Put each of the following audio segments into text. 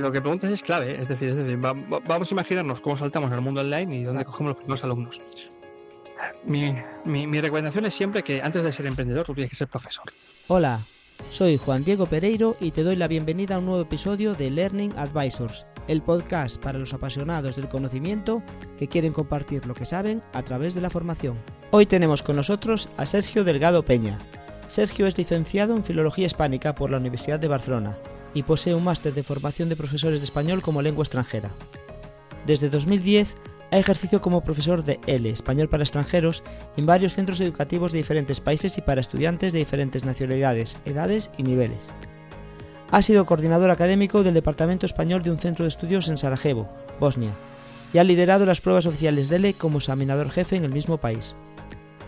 lo que preguntas es clave, ¿eh? es decir, es decir vamos a imaginarnos cómo saltamos al mundo online y dónde cogemos los primeros alumnos. Mi, mi, recomendación es siempre que antes de ser emprendedor tú tienes que ser profesor. Hola, soy Juan Diego Pereiro y te doy la bienvenida a un nuevo episodio de Learning Advisors, el podcast para los apasionados del conocimiento que quieren compartir lo que saben a través de la formación. Hoy tenemos con nosotros a Sergio Delgado Peña. Sergio es licenciado en Filología Hispánica por la Universidad de Barcelona y posee un máster de formación de profesores de español como lengua extranjera. Desde 2010 ha ejercido como profesor de L, español para extranjeros, en varios centros educativos de diferentes países y para estudiantes de diferentes nacionalidades, edades y niveles. Ha sido coordinador académico del Departamento Español de un centro de estudios en Sarajevo, Bosnia, y ha liderado las pruebas oficiales de L como examinador jefe en el mismo país.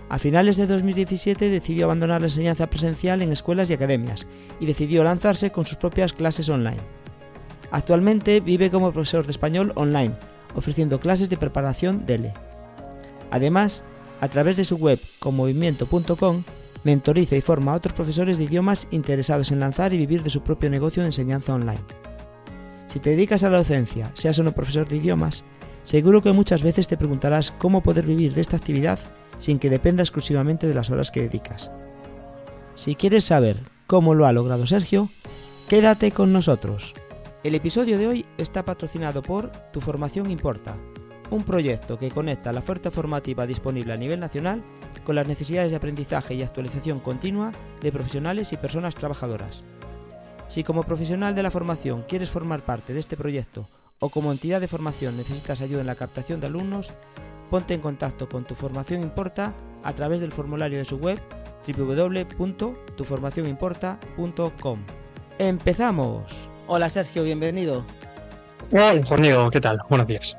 A finales de 2017 decidió abandonar la enseñanza presencial en escuelas y academias y decidió lanzarse con sus propias clases online. Actualmente vive como profesor de español online, ofreciendo clases de preparación DELE. Además, a través de su web conmovimiento.com, mentoriza y forma a otros profesores de idiomas interesados en lanzar y vivir de su propio negocio de enseñanza online. Si te dedicas a la docencia, seas o no profesor de idiomas, seguro que muchas veces te preguntarás cómo poder vivir de esta actividad sin que dependa exclusivamente de las horas que dedicas. Si quieres saber cómo lo ha logrado Sergio, quédate con nosotros. El episodio de hoy está patrocinado por Tu Formación Importa, un proyecto que conecta la oferta formativa disponible a nivel nacional con las necesidades de aprendizaje y actualización continua de profesionales y personas trabajadoras. Si como profesional de la formación quieres formar parte de este proyecto o como entidad de formación necesitas ayuda en la captación de alumnos, ponte en contacto con Tu Formación Importa a través del formulario de su web www.tuformacionimporta.com. ¡Empezamos! Hola Sergio, bienvenido. Hola Juan ¿qué tal? Buenos días.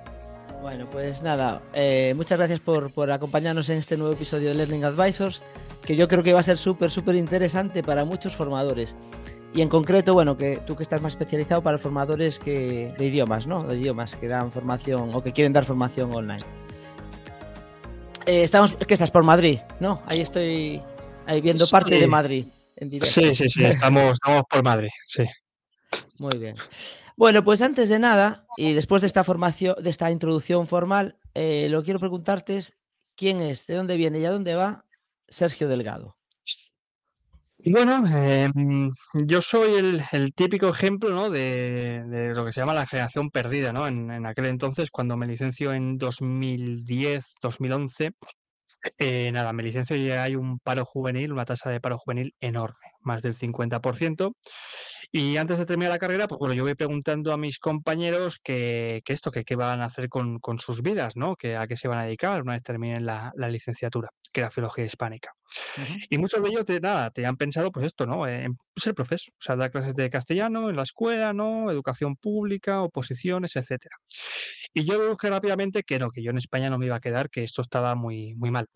Bueno, pues nada, eh, muchas gracias por, por, acompañarnos en este nuevo episodio de Learning Advisors, que yo creo que va a ser súper, súper interesante para muchos formadores. Y en concreto, bueno, que tú que estás más especializado para formadores que, de idiomas, ¿no? De idiomas que dan formación o que quieren dar formación online. Eh, estamos, que estás por Madrid, ¿no? Ahí estoy ahí viendo parte de Madrid. Sí, sí, sí, estamos, estamos por Madrid, sí. Muy bien. Bueno, pues antes de nada, y después de esta formación, de esta introducción formal, eh, lo quiero preguntarte es quién es, de dónde viene y a dónde va Sergio Delgado. Bueno, em, yo soy el, típico ejemplo ¿no? de, lo que se llama la generación perdida, ¿no? En, aquel entonces, cuando me licencio en 2010, 2011, eh, nada, me licencio y hay un paro juvenil, una tasa de paro juvenil enorme, más del 50%. Y antes de terminar la carrera, pues bueno, yo voy preguntando a mis compañeros que, esto, que qué van a hacer con, sus vidas, ¿no? Que a qué se van a dedicar una vez terminen la, la licenciatura, que era filología hispánica. Y muchos de ellos, de nada, te han pensado, pues esto, ¿no? En ser profesor, o sea, dar clases de castellano en la escuela, ¿no? Educación pública, oposiciones, etcétera. Y yo deduje rápidamente que no, que yo en España no me iba a quedar, que esto estaba muy, muy mal.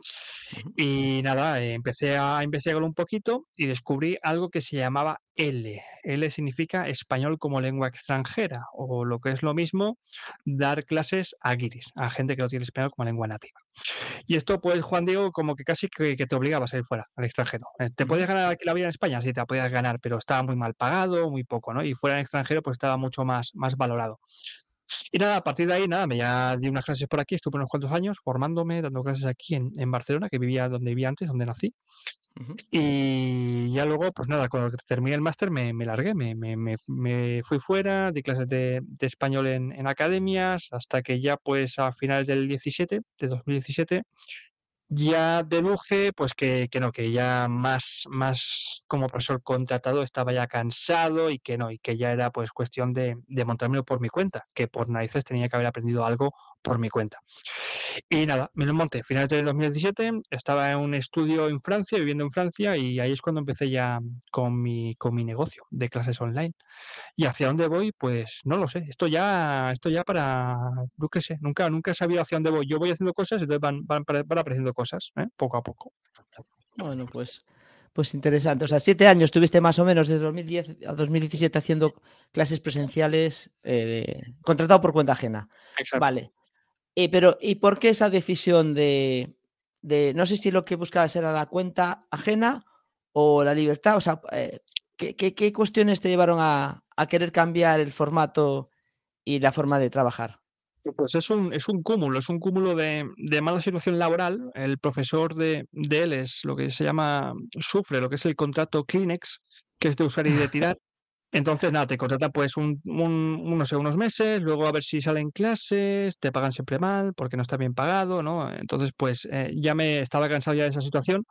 Y nada, eh, empecé a investigar un poquito y descubrí algo que se llamaba L. L significa español como lengua extranjera, o lo que es lo mismo, dar clases a guiris, a gente que no tiene español como lengua nativa. Y esto, pues, Juan Diego, como que casi que, te obligaba a salir fuera, al extranjero. Eh, ¿Te podías ganar aquí la vida en España? Sí, te la podías ganar, pero estaba muy mal pagado, muy poco, ¿no? Y fuera en extranjero, pues estaba mucho más, más valorado. Y nada, a partir de ahí, nada, me ya di unas clases por aquí, estuve unos cuantos años formándome, dando clases aquí en, en Barcelona, que vivía donde vivía antes, donde nací. Y ya luego, pues nada, cuando terminé el máster me, me largué, me, me, me, fui fuera, di clases de, de español en, en, academias, hasta que ya pues a finales del 17, de 2017, ya deduje pues que, que, no, que ya más, más como profesor contratado estaba ya cansado y que no, y que ya era pues cuestión de, de montármelo por mi cuenta, que por narices tenía que haber aprendido algo por mi cuenta. Y nada, me lo monté. Finales del 2017, estaba en un estudio en Francia, viviendo en Francia, y ahí es cuando empecé ya con mi, con mi negocio de clases online. ¿Y hacia dónde voy? Pues no lo sé. Esto ya, esto ya para, no qué sé, nunca, nunca he sabido hacia dónde voy. Yo voy haciendo cosas, entonces van, van, van apareciendo cosas, ¿eh? poco a poco. Bueno, pues pues interesante. O sea, siete años tuviste más o menos, de 2010 a 2017, haciendo clases presenciales eh, contratado por cuenta ajena. Exacto. Vale. Eh, pero, ¿y por qué esa decisión de, de, no sé si lo que buscabas era la cuenta ajena o la libertad? O sea, eh, ¿qué, qué, cuestiones te llevaron a, a querer cambiar el formato y la forma de trabajar? Pues es un, es un cúmulo, es un cúmulo de, mala situación laboral. El profesor de, de, él es lo que se llama, sufre lo que es el contrato Kleenex, que es de usar y de tirar. Entonces, nada, te contrata pues un, unos meses, luego a ver si salen clases, te pagan siempre mal porque no está bien pagado, ¿no? Entonces, pues eh, ya me estaba cansado ya de esa situación.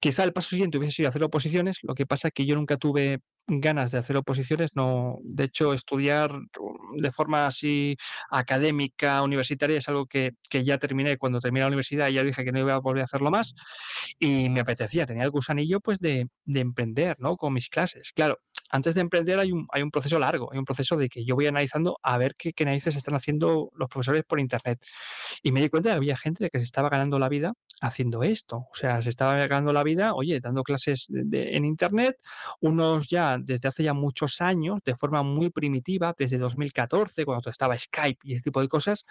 Quizá el paso siguiente hubiese sido hacer oposiciones, lo que pasa es que yo nunca tuve ganas de hacer oposiciones, no, de hecho, estudiar de forma así académica, universitaria, es algo que, que ya terminé cuando terminé la universidad, ya dije que no iba a volver a hacerlo más y me apetecía, tenía el gusanillo pues de, de emprender, ¿no? Con mis clases. Claro, antes de emprender hay un, hay un proceso largo, hay un proceso de que yo voy analizando a ver qué, qué narices están haciendo los profesores por internet. Y me di cuenta que había gente de que se estaba ganando la vida haciendo esto. O sea, se estaba ganando la vida, oye, dando clases en internet, unos ya desde hace ya muchos años, de forma muy primitiva, desde 2014, cuando estaba Skype y ese tipo de cosas,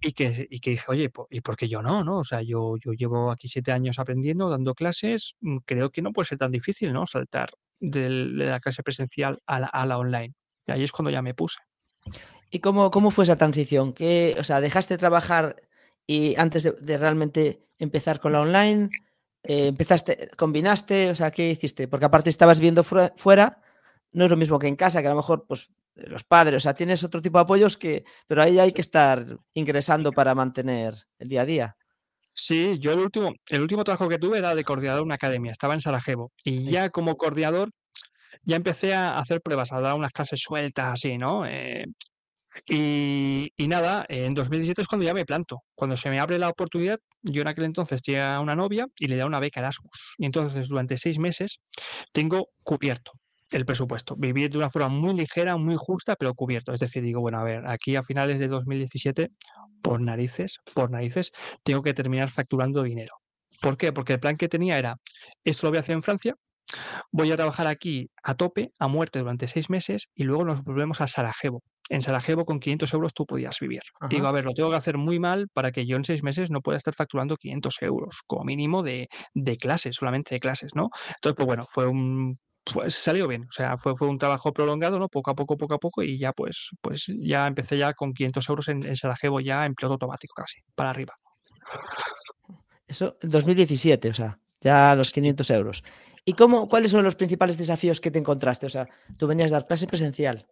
y, que, y que dije, oye, ¿y por qué yo no? no? O sea, yo, yo llevo aquí siete años aprendiendo, dando clases, mm, creo que no puede ser tan difícil, ¿no? Saltar de la clase presencial a la, a la online. Y ahí es cuando ya me puse. ¿Y cómo, cómo fue esa transición? ¿Qué, o sea, dejaste de trabajar y antes de, realmente empezar con la online, eh, empezaste, combinaste, o sea, ¿qué hiciste? Porque aparte estabas viendo fuera, no es lo mismo que en casa, que a lo mejor, pues, los padres, o sea, tienes otro tipo de apoyos que, pero ahí hay que estar ingresando para mantener el día a día. Sí, yo el último, el último trabajo que tuve era de coordinador de una academia, estaba en Sarajevo, y ya como coordinador ya empecé a hacer pruebas, a dar unas clases sueltas así, ¿no? Eh, y, nada, en 2017 es cuando ya me planto. Cuando se me abre la oportunidad, yo en aquel entonces tenía una novia y le da una beca Erasmus. Y entonces durante seis meses tengo cubierto el presupuesto. Vivir de una forma muy ligera, muy justa, pero cubierto. Es decir, digo, bueno, a ver, aquí a finales de 2017, por narices, por narices, tengo que terminar facturando dinero. ¿Por qué? Porque el plan que tenía era, esto lo voy a hacer en Francia, voy a trabajar aquí a tope, a muerte durante seis meses y luego nos volvemos a Sarajevo en Sarajevo con 500 euros tú podías vivir. Digo, a ver, lo tengo que hacer muy mal para que yo en seis meses no pueda estar facturando 500 euros, como mínimo de, de clases, solamente de clases, ¿no? Entonces, pues bueno, fue un pues salió bien, o sea, fue, fue un trabajo prolongado, ¿no? Poco a poco, poco a poco, y ya pues, pues ya empecé ya con 500 euros en, Sarajevo, ya en piloto automático casi, para arriba. Eso en 2017, o sea, ya los 500 euros. ¿Y cómo, cuáles son los principales desafíos que te encontraste? O sea, tú venías a dar clase presencial,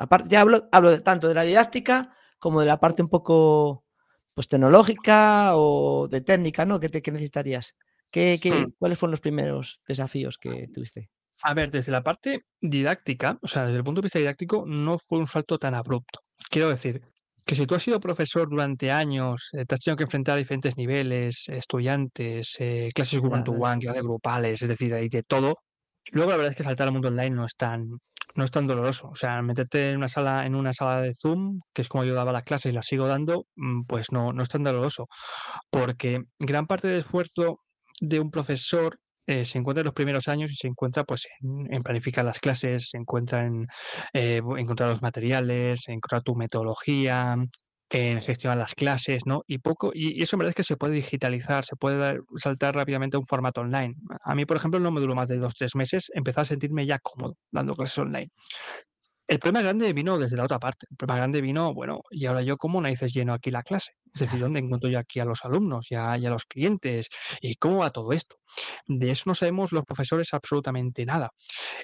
Aparte, ya hablo, hablo tanto de la didáctica como de la parte un poco pues, tecnológica o de técnica, ¿no? ¿Qué, te, necesitarías? ¿Qué, hmm. ¿Cuáles fueron los primeros desafíos que tuviste? A ver, desde la parte didáctica, o sea, desde el punto de vista didáctico, no fue un salto tan abrupto. Quiero decir que si tú has sido profesor durante años, eh, te has tenido que enfrentar a diferentes niveles, estudiantes, eh, clases one-to-one, clases grupales, es decir, hay de todo, Luego la verdad es que saltar al mundo online no es tan, no es tan doloroso. O sea, meterte en una sala, en una sala de Zoom, que es como yo daba las clases y las sigo dando, mm, pues no, no es tan doloroso. Porque gran parte del esfuerzo de un profesor eh, se encuentra en los primeros años y se encuentra pues en, planificar las clases, se encuentra en eh, encontrar los materiales, encontrar tu metodología, en gestionar las clases, ¿no? Y poco, y, eso en verdad es que se puede digitalizar, se puede saltar rápidamente a un formato online. A mí, por ejemplo, no me duró más de dos, tres meses empezar a sentirme ya cómodo dando clases online. El problema grande vino desde la otra parte. El problema grande vino, bueno, y ahora yo cómo narices lleno aquí la clase. Es decir, ¿dónde encuentro yo aquí a los alumnos y a, los clientes? ¿Y cómo va todo esto? De eso no sabemos los profesores absolutamente nada.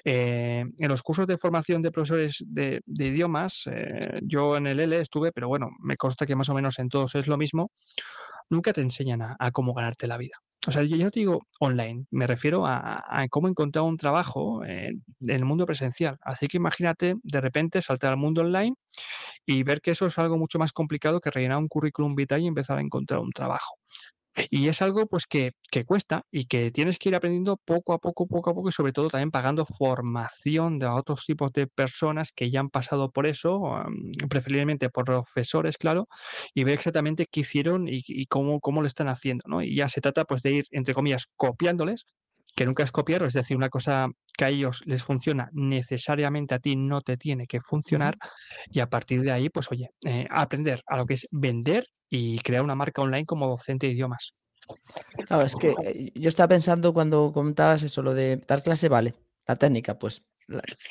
Eh, en los cursos de formación de profesores de, idiomas, eh, yo en el L estuve, pero bueno, me consta que más o menos en todos es lo mismo. Nunca te enseñan a cómo ganarte la vida. O sea, yo, no te digo online, me refiero a, cómo encontrar un trabajo en, el mundo presencial. Así que imagínate de repente saltar al mundo online y ver que eso es algo mucho más complicado que rellenar un currículum vitae y empezar a encontrar un trabajo. Y es algo pues que, cuesta y que tienes que ir aprendiendo poco a poco, poco a poco y sobre todo también pagando formación de otros tipos de personas que ya han pasado por eso, preferiblemente por profesores, claro, y ver exactamente qué hicieron y, cómo, cómo lo están haciendo, ¿no? Y ya se trata pues de ir, entre comillas, copiándoles, que nunca es copiar, es decir, una cosa que a ellos les funciona necesariamente a ti no te tiene que funcionar y a partir de ahí, pues oye, eh, aprender a lo que es vender y crear una marca online como docente de idiomas. Claro, es que eh, yo estaba pensando cuando comentabas eso, lo de dar clase, vale, la técnica, pues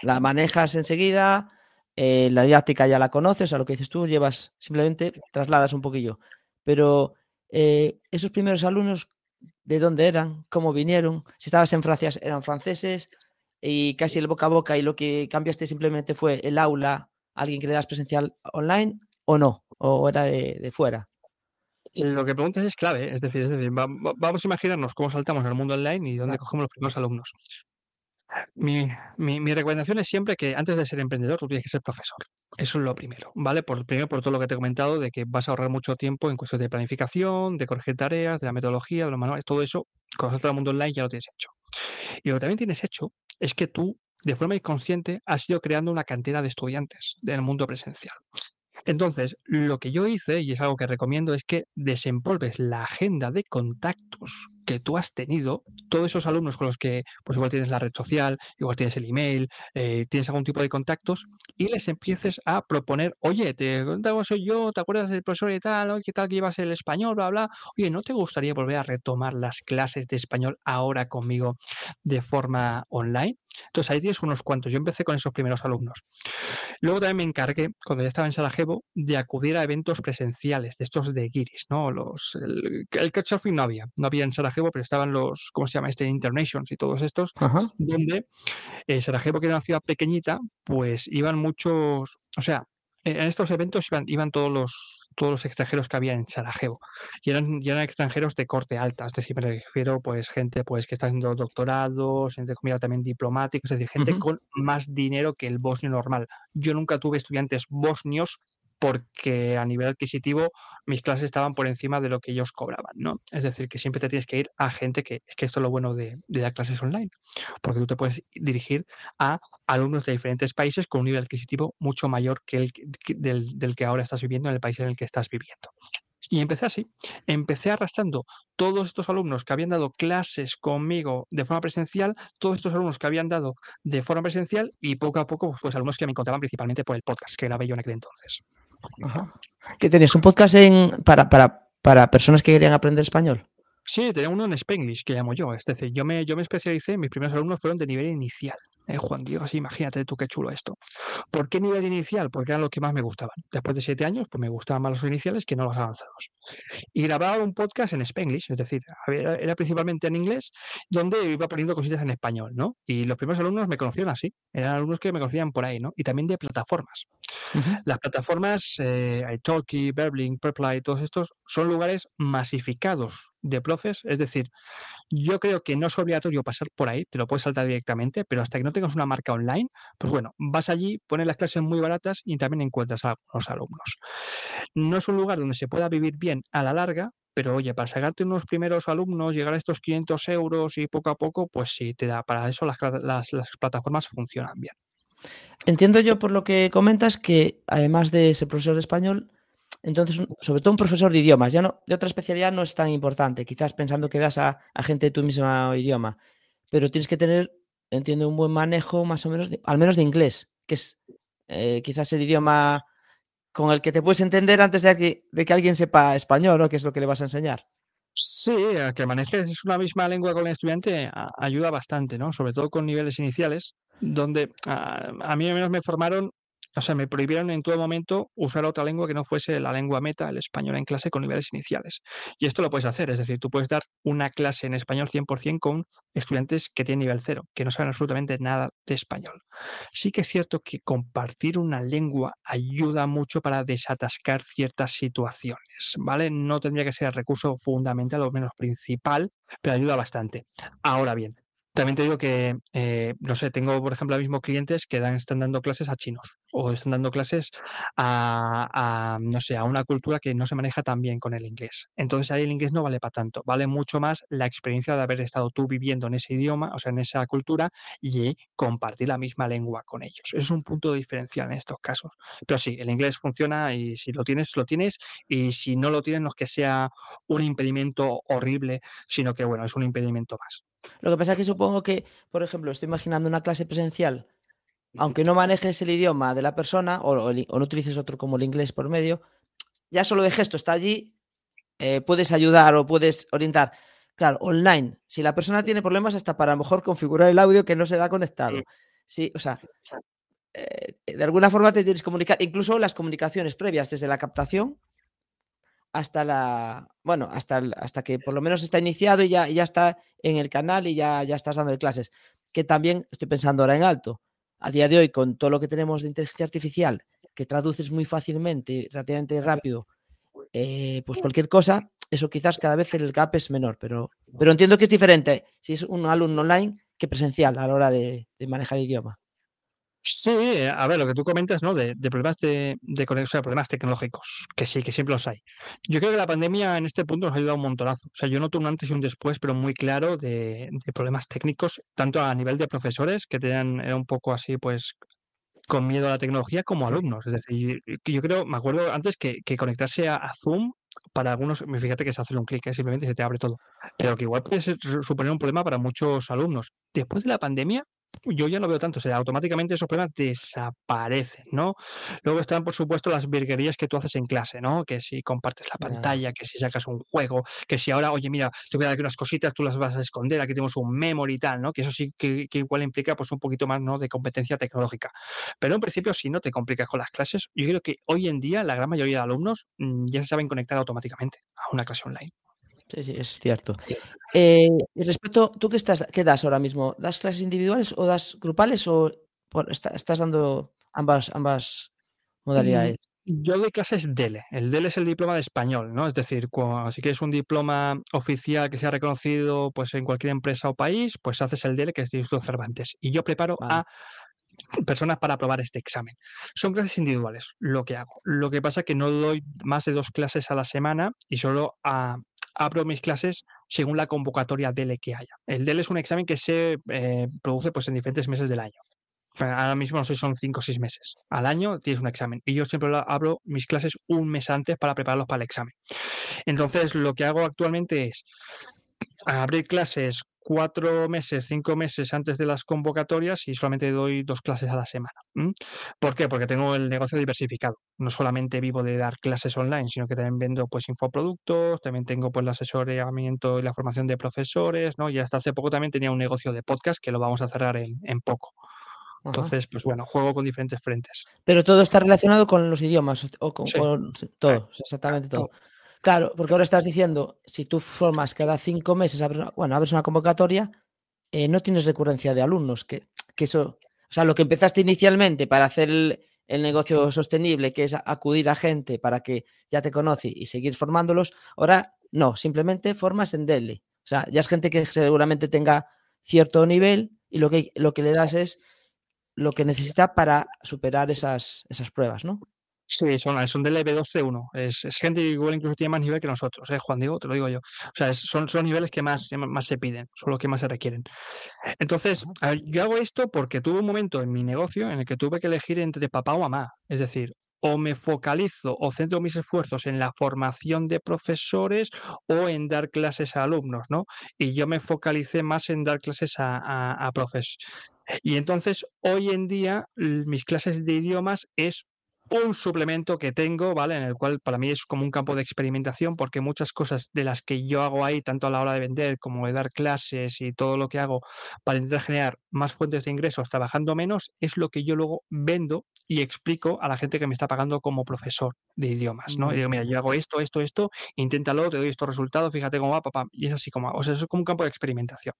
la, manejas enseguida, eh, la didáctica ya la conoces, a lo que dices tú, llevas, simplemente trasladas un poquillo. Pero eh, esos primeros alumnos, ¿de dónde eran? ¿Cómo vinieron? Si estabas en Francia, eran franceses y casi el boca a boca y lo que cambiaste simplemente fue el aula, alguien que le das presencial online o no, o era de, fuera. Lo que preguntas es clave, es decir, es decir, vamos a imaginarnos cómo saltamos al mundo online y dónde cogemos los primeros alumnos. Mi, mi, recomendación es siempre que antes de ser emprendedor tú tienes que ser profesor. Eso es lo primero, ¿vale? Por, primero por todo lo que te he comentado de que vas a ahorrar mucho tiempo en cuestión de planificación, de corregir tareas, de la metodología, de los manuales, todo eso, saltas al mundo online ya lo tienes hecho. Y lo que también tienes hecho es que tú, de forma inconsciente, has ido creando una cantera de estudiantes del mundo presencial. Entonces, lo que yo hice, y es algo que recomiendo, es que desempolves la agenda de contactos que tú has tenido, todos esos alumnos con los que, pues igual tienes la red social, igual tienes el email, eh, tienes algún tipo de contactos, y les empieces a proponer, oye, te contaba soy yo, ¿te acuerdas del profesor y tal? ¿Qué tal que llevas el español? Bla, bla. Oye, ¿no te gustaría volver a retomar las clases de español ahora conmigo de forma online? Entonces ahí tienes unos cuantos. Yo empecé con esos primeros alumnos. Luego también me encargué, cuando ya estaba en Sarajevo, de acudir a eventos presenciales, de estos de Guiris, ¿no? Los, el, el Couchsurfing no había, no había en Sarajevo, pero estaban los, ¿cómo se llama? Este Internations y todos estos, donde eh, Sarajevo, que era una ciudad pequeñita, pues iban muchos, o sea, en estos eventos iban, iban todos los todos los extranjeros que había en Sarajevo y eran, eran extranjeros de corte alta, es decir, me refiero pues gente pues que está haciendo doctorados, gente comida también diplomáticos, es decir, gente con más dinero que el bosnio normal. Yo nunca tuve estudiantes bosnios porque a nivel adquisitivo mis clases estaban por encima de lo que ellos cobraban, ¿no? Es decir, que siempre te tienes que ir a gente que, es que esto es lo bueno de, de las clases online, porque tú te puedes dirigir a alumnos de diferentes países con un nivel adquisitivo mucho mayor que el del, del que ahora estás viviendo en el país en el que estás viviendo. Y empecé así, empecé arrastrando todos estos alumnos que habían dado clases conmigo de forma presencial, todos estos alumnos que habían dado de forma presencial y poco a poco, pues alumnos que me encontraban principalmente por el podcast que grabé yo en aquel entonces. ¿Qué tenías? ¿Un podcast en, para, para, para personas que querían aprender español? Sí, tenía uno en Spanglish, que llamo yo. Es decir, yo me, yo me especialicé, mis primeros alumnos fueron de nivel inicial. ¿Eh? Juan Diego, así imagínate tú qué chulo esto. ¿Por qué nivel inicial? Porque eran los que más me gustaban. Después de siete años, pues me gustaban más los iniciales que no los avanzados. Y grababa un podcast en Spanglish, es decir, era, principalmente en inglés, donde iba poniendo cositas en español, ¿no? Y los primeros alumnos me conocían así, eran alumnos que me conocían por ahí, ¿no? Y también de plataformas. Las plataformas, eh, Italki, Preply, todos estos son lugares masificados de profes, es decir, yo creo que no es obligatorio pasar por ahí, te lo puedes saltar directamente, pero hasta que no tengas una marca online, pues bueno, vas allí, pones las clases muy baratas y también encuentras a los alumnos. No es un lugar donde se pueda vivir bien a la larga, pero oye, para sacarte unos primeros alumnos, llegar a estos 500 euros y poco a poco, pues sí, te da. Para eso las, las, las plataformas funcionan bien. Entiendo yo por lo que comentas que además de ser profesor de español, entonces, sobre todo un profesor de idiomas, ya no, de otra especialidad no es tan importante, quizás pensando que das a, gente de tu mismo idioma, pero tienes que tener, entiendo, un buen manejo más o menos, al menos de inglés, que es eh, quizás el idioma con el que te puedes entender antes de que, de alguien sepa español, ¿no? Que es lo que le vas a enseñar. Sí, que manejes una misma lengua con el estudiante ayuda bastante, ¿no? Sobre todo con niveles iniciales, donde a, a mí al menos me formaron o sea, me prohibieron en todo momento usar otra lengua que no fuese la lengua meta, el español en clase con niveles iniciales. Y esto lo puedes hacer, es decir, tú puedes dar una clase en español 100% con estudiantes que tienen nivel cero, que no saben absolutamente nada de español. Sí que es cierto que compartir una lengua ayuda mucho para desatascar ciertas situaciones, ¿vale? No tendría que ser el recurso fundamental o menos principal, pero ayuda bastante. Ahora bien, también te digo que, eh, no sé, tengo, por ejemplo, ahora mismo clientes que dan, están dando clases a chinos o están dando clases a, no sé, a una cultura que no se maneja tan bien con el inglés. Entonces ahí el inglés no vale para tanto, vale mucho más la experiencia de haber estado tú viviendo en ese idioma, o sea, en esa cultura y compartir la misma lengua con ellos. Es un punto diferencial en estos casos. Pero sí, el inglés funciona y si lo tienes, lo tienes y si no lo tienes, no es que sea un impedimento horrible, sino que, bueno, es un impedimento más. Lo que pasa es que supongo que, por ejemplo, estoy imaginando una clase presencial, aunque no manejes el idioma de la persona o, no utilices otro como el inglés por medio, ya solo de gesto está allí, eh, puedes ayudar o puedes orientar. Claro, online, si la persona tiene problemas hasta para a lo mejor configurar el audio que no se da conectado. Sí, o sea, eh, de alguna forma te tienes que comunicar, incluso las comunicaciones previas, desde la captación hasta la, bueno, hasta, hasta que por lo menos está iniciado y ya, ya está en el canal y ya, ya estás dando clases. Que también estoy pensando ahora en alto. A día de hoy, con todo lo que tenemos de inteligencia artificial, que traduces muy fácilmente, relativamente rápido, eh, pues cualquier cosa, eso quizás cada vez el gap es menor, pero, pero entiendo que es diferente si es un alumno online que presencial a la hora de, manejar idioma. Sí, eh, a ver, lo que tú comentas, ¿no? De, problemas de, de conexión, problemas tecnológicos, que sí, que siempre los hay. Yo creo que la pandemia en este punto nos ha ayudado un montonazo. O sea, yo noto un antes y un después, pero muy claro de, problemas técnicos, tanto a nivel de profesores, que tenían, era un poco así, pues, con miedo a la tecnología, como alumnos. Es decir, yo, creo, me acuerdo antes que, conectarse a, Zoom para algunos, fíjate que es hacer un clic, ¿eh? simplemente se te abre todo, pero que igual puede suponer un problema para muchos alumnos. Después de la pandemia, yo ya no veo tanto, o sea, automáticamente esos problemas desaparecen, ¿no? Luego están, por supuesto, las virguerías que tú haces en clase, ¿no? Que si compartes la pantalla, que si sacas un juego, que si ahora, oye, mira, te voy a dar aquí unas cositas, tú las vas a esconder, aquí tenemos un memory y tal, ¿no? Que eso sí que, igual implica pues un poquito más, ¿no? De competencia tecnológica. Pero en principio, si no te complicas con las clases, yo creo que hoy en día la gran mayoría de alumnos mm, ya se saben conectar automáticamente a una clase online. Sí, sí, es cierto. Eh, respecto, ¿tú qué, estás, qué das ahora mismo? ¿Das clases individuales o das grupales o estás dando ambas, ambas mm, modalidades? Yo doy clases DELE. El DELE es el diploma de español, ¿no? Es decir, si quieres un diploma oficial que sea reconocido pues, en cualquier empresa o país, pues haces el DELE, que es de Instituto Cervantes. Y yo preparo a personas para aprobar este examen. Son clases individuales, lo que hago. Lo que pasa es que no doy más de dos clases a la semana y solo a, abro mis clases según la convocatoria DELE que haya. El DELE es un examen que se eh, produce pues, en diferentes meses del año. Ahora mismo no sé, son cinco o seis meses. Al año tienes un examen. Y yo siempre abro mis clases un mes antes para prepararlos para el examen. Entonces, lo que hago actualmente es abrir clases cuatro meses, cinco meses antes de las convocatorias y solamente doy dos clases a la semana. ¿Por qué? Porque tengo el negocio diversificado. No solamente vivo de dar clases online, sino que también vendo pues infoproductos, también tengo pues el asesoramiento y la formación de profesores, ¿no? Y hasta hace poco también tenía un negocio de podcast que lo vamos a cerrar en, poco. Entonces, pues bueno, juego con diferentes frentes. Pero todo está relacionado con los idiomas, o con, todo, exactamente todo. Claro, porque ahora estás diciendo, si tú formas cada cinco meses, bueno, abres una convocatoria, eh, no tienes recurrencia de alumnos, que, eso, o sea, lo que empezaste inicialmente para hacer el, negocio sostenible, que es acudir a gente para que ya te conoce y seguir formándolos, ahora no, simplemente formas en DELE. O sea, ya es gente que seguramente tenga cierto nivel y lo que, lo que le das es lo que necesita para superar esas, esas pruebas, ¿no? Sí, son, son del EB12-1. Es, es, gente que igual incluso tiene más nivel que nosotros, ¿eh, Juan Diego? Te lo digo yo. O sea, son, son niveles que más, más se piden, son los que más se requieren. Entonces, yo hago esto porque tuve un momento en mi negocio en el que tuve que elegir entre papá o mamá. Es decir, o me focalizo o centro mis esfuerzos en la formación de profesores o en dar clases a alumnos, ¿no? Y yo me focalicé más en dar clases a, a, a profes. Y entonces, hoy en día, mis clases de idiomas es un suplemento que tengo, ¿vale? En el cual para mí es como un campo de experimentación porque muchas cosas de las que yo hago ahí, tanto a la hora de vender como de dar clases y todo lo que hago para intentar generar más fuentes de ingresos trabajando menos, es lo que yo luego vendo y explico a la gente que me está pagando como profesor de idiomas, ¿no? Y digo, mira, yo hago esto, esto, esto, inténtalo, te doy estos resultados, fíjate cómo va, papá. Y es así como, o sea, eso es como un campo de experimentación.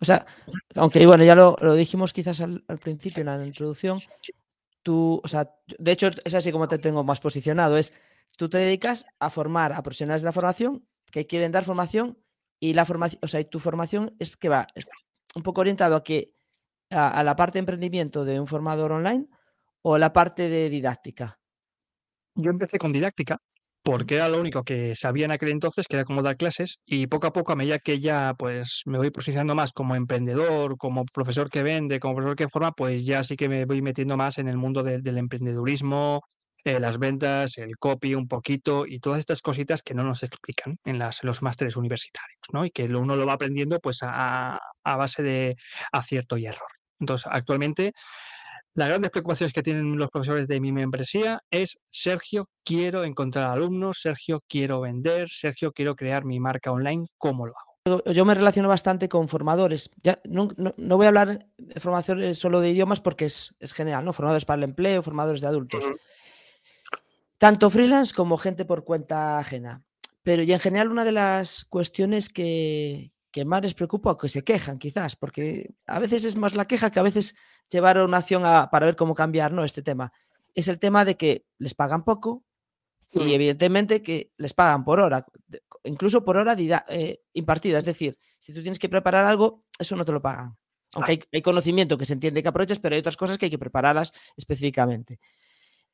O sea, aunque bueno, ya lo, dijimos quizás al, al principio en la introducción, tú, o sea, de hecho es así como te tengo más posicionado, es tú te dedicas a formar a profesionales de la formación que quieren dar formación y la formación, o sea, y tu formación es que va un poco orientado a que a, la parte de emprendimiento de un formador online o la parte de didáctica. Yo empecé con didáctica porque era lo único que sabía en aquel entonces, que era cómo dar clases, y poco a poco, a medida que ya pues me voy posicionando más como emprendedor, como profesor que vende, como profesor que forma, pues ya sí que me voy metiendo más en el mundo del emprendedurismo, eh, las ventas, el copy un poquito y todas estas cositas que no nos explican en, las, los másteres universitarios, ¿no? Y que uno lo va aprendiendo pues a, a base de acierto y error. Entonces, actualmente las grandes preocupaciones que tienen los profesores de mi membresía es, Sergio, quiero encontrar alumnos, Sergio, quiero vender, Sergio, quiero crear mi marca online, ¿cómo lo hago? yo me relaciono bastante con formadores. Ya, no, voy a hablar de formaciones solo de idiomas porque es, general, ¿no? Formadores para el empleo, formadores de adultos. Tanto freelance como gente por cuenta ajena. Pero y en general una de las cuestiones que, que más les preocupa o que se quejan quizás, porque a veces es más la queja que a veces llevar una acción para ver cómo cambiar ¿no? este tema, es el tema de que les pagan poco y evidentemente que les pagan por hora, incluso por hora eh, impartida. Es decir, si tú tienes que preparar algo, eso no te lo pagan. Aunque hay, conocimiento que se entiende que aprovechas, pero hay otras cosas que hay que prepararlas específicamente.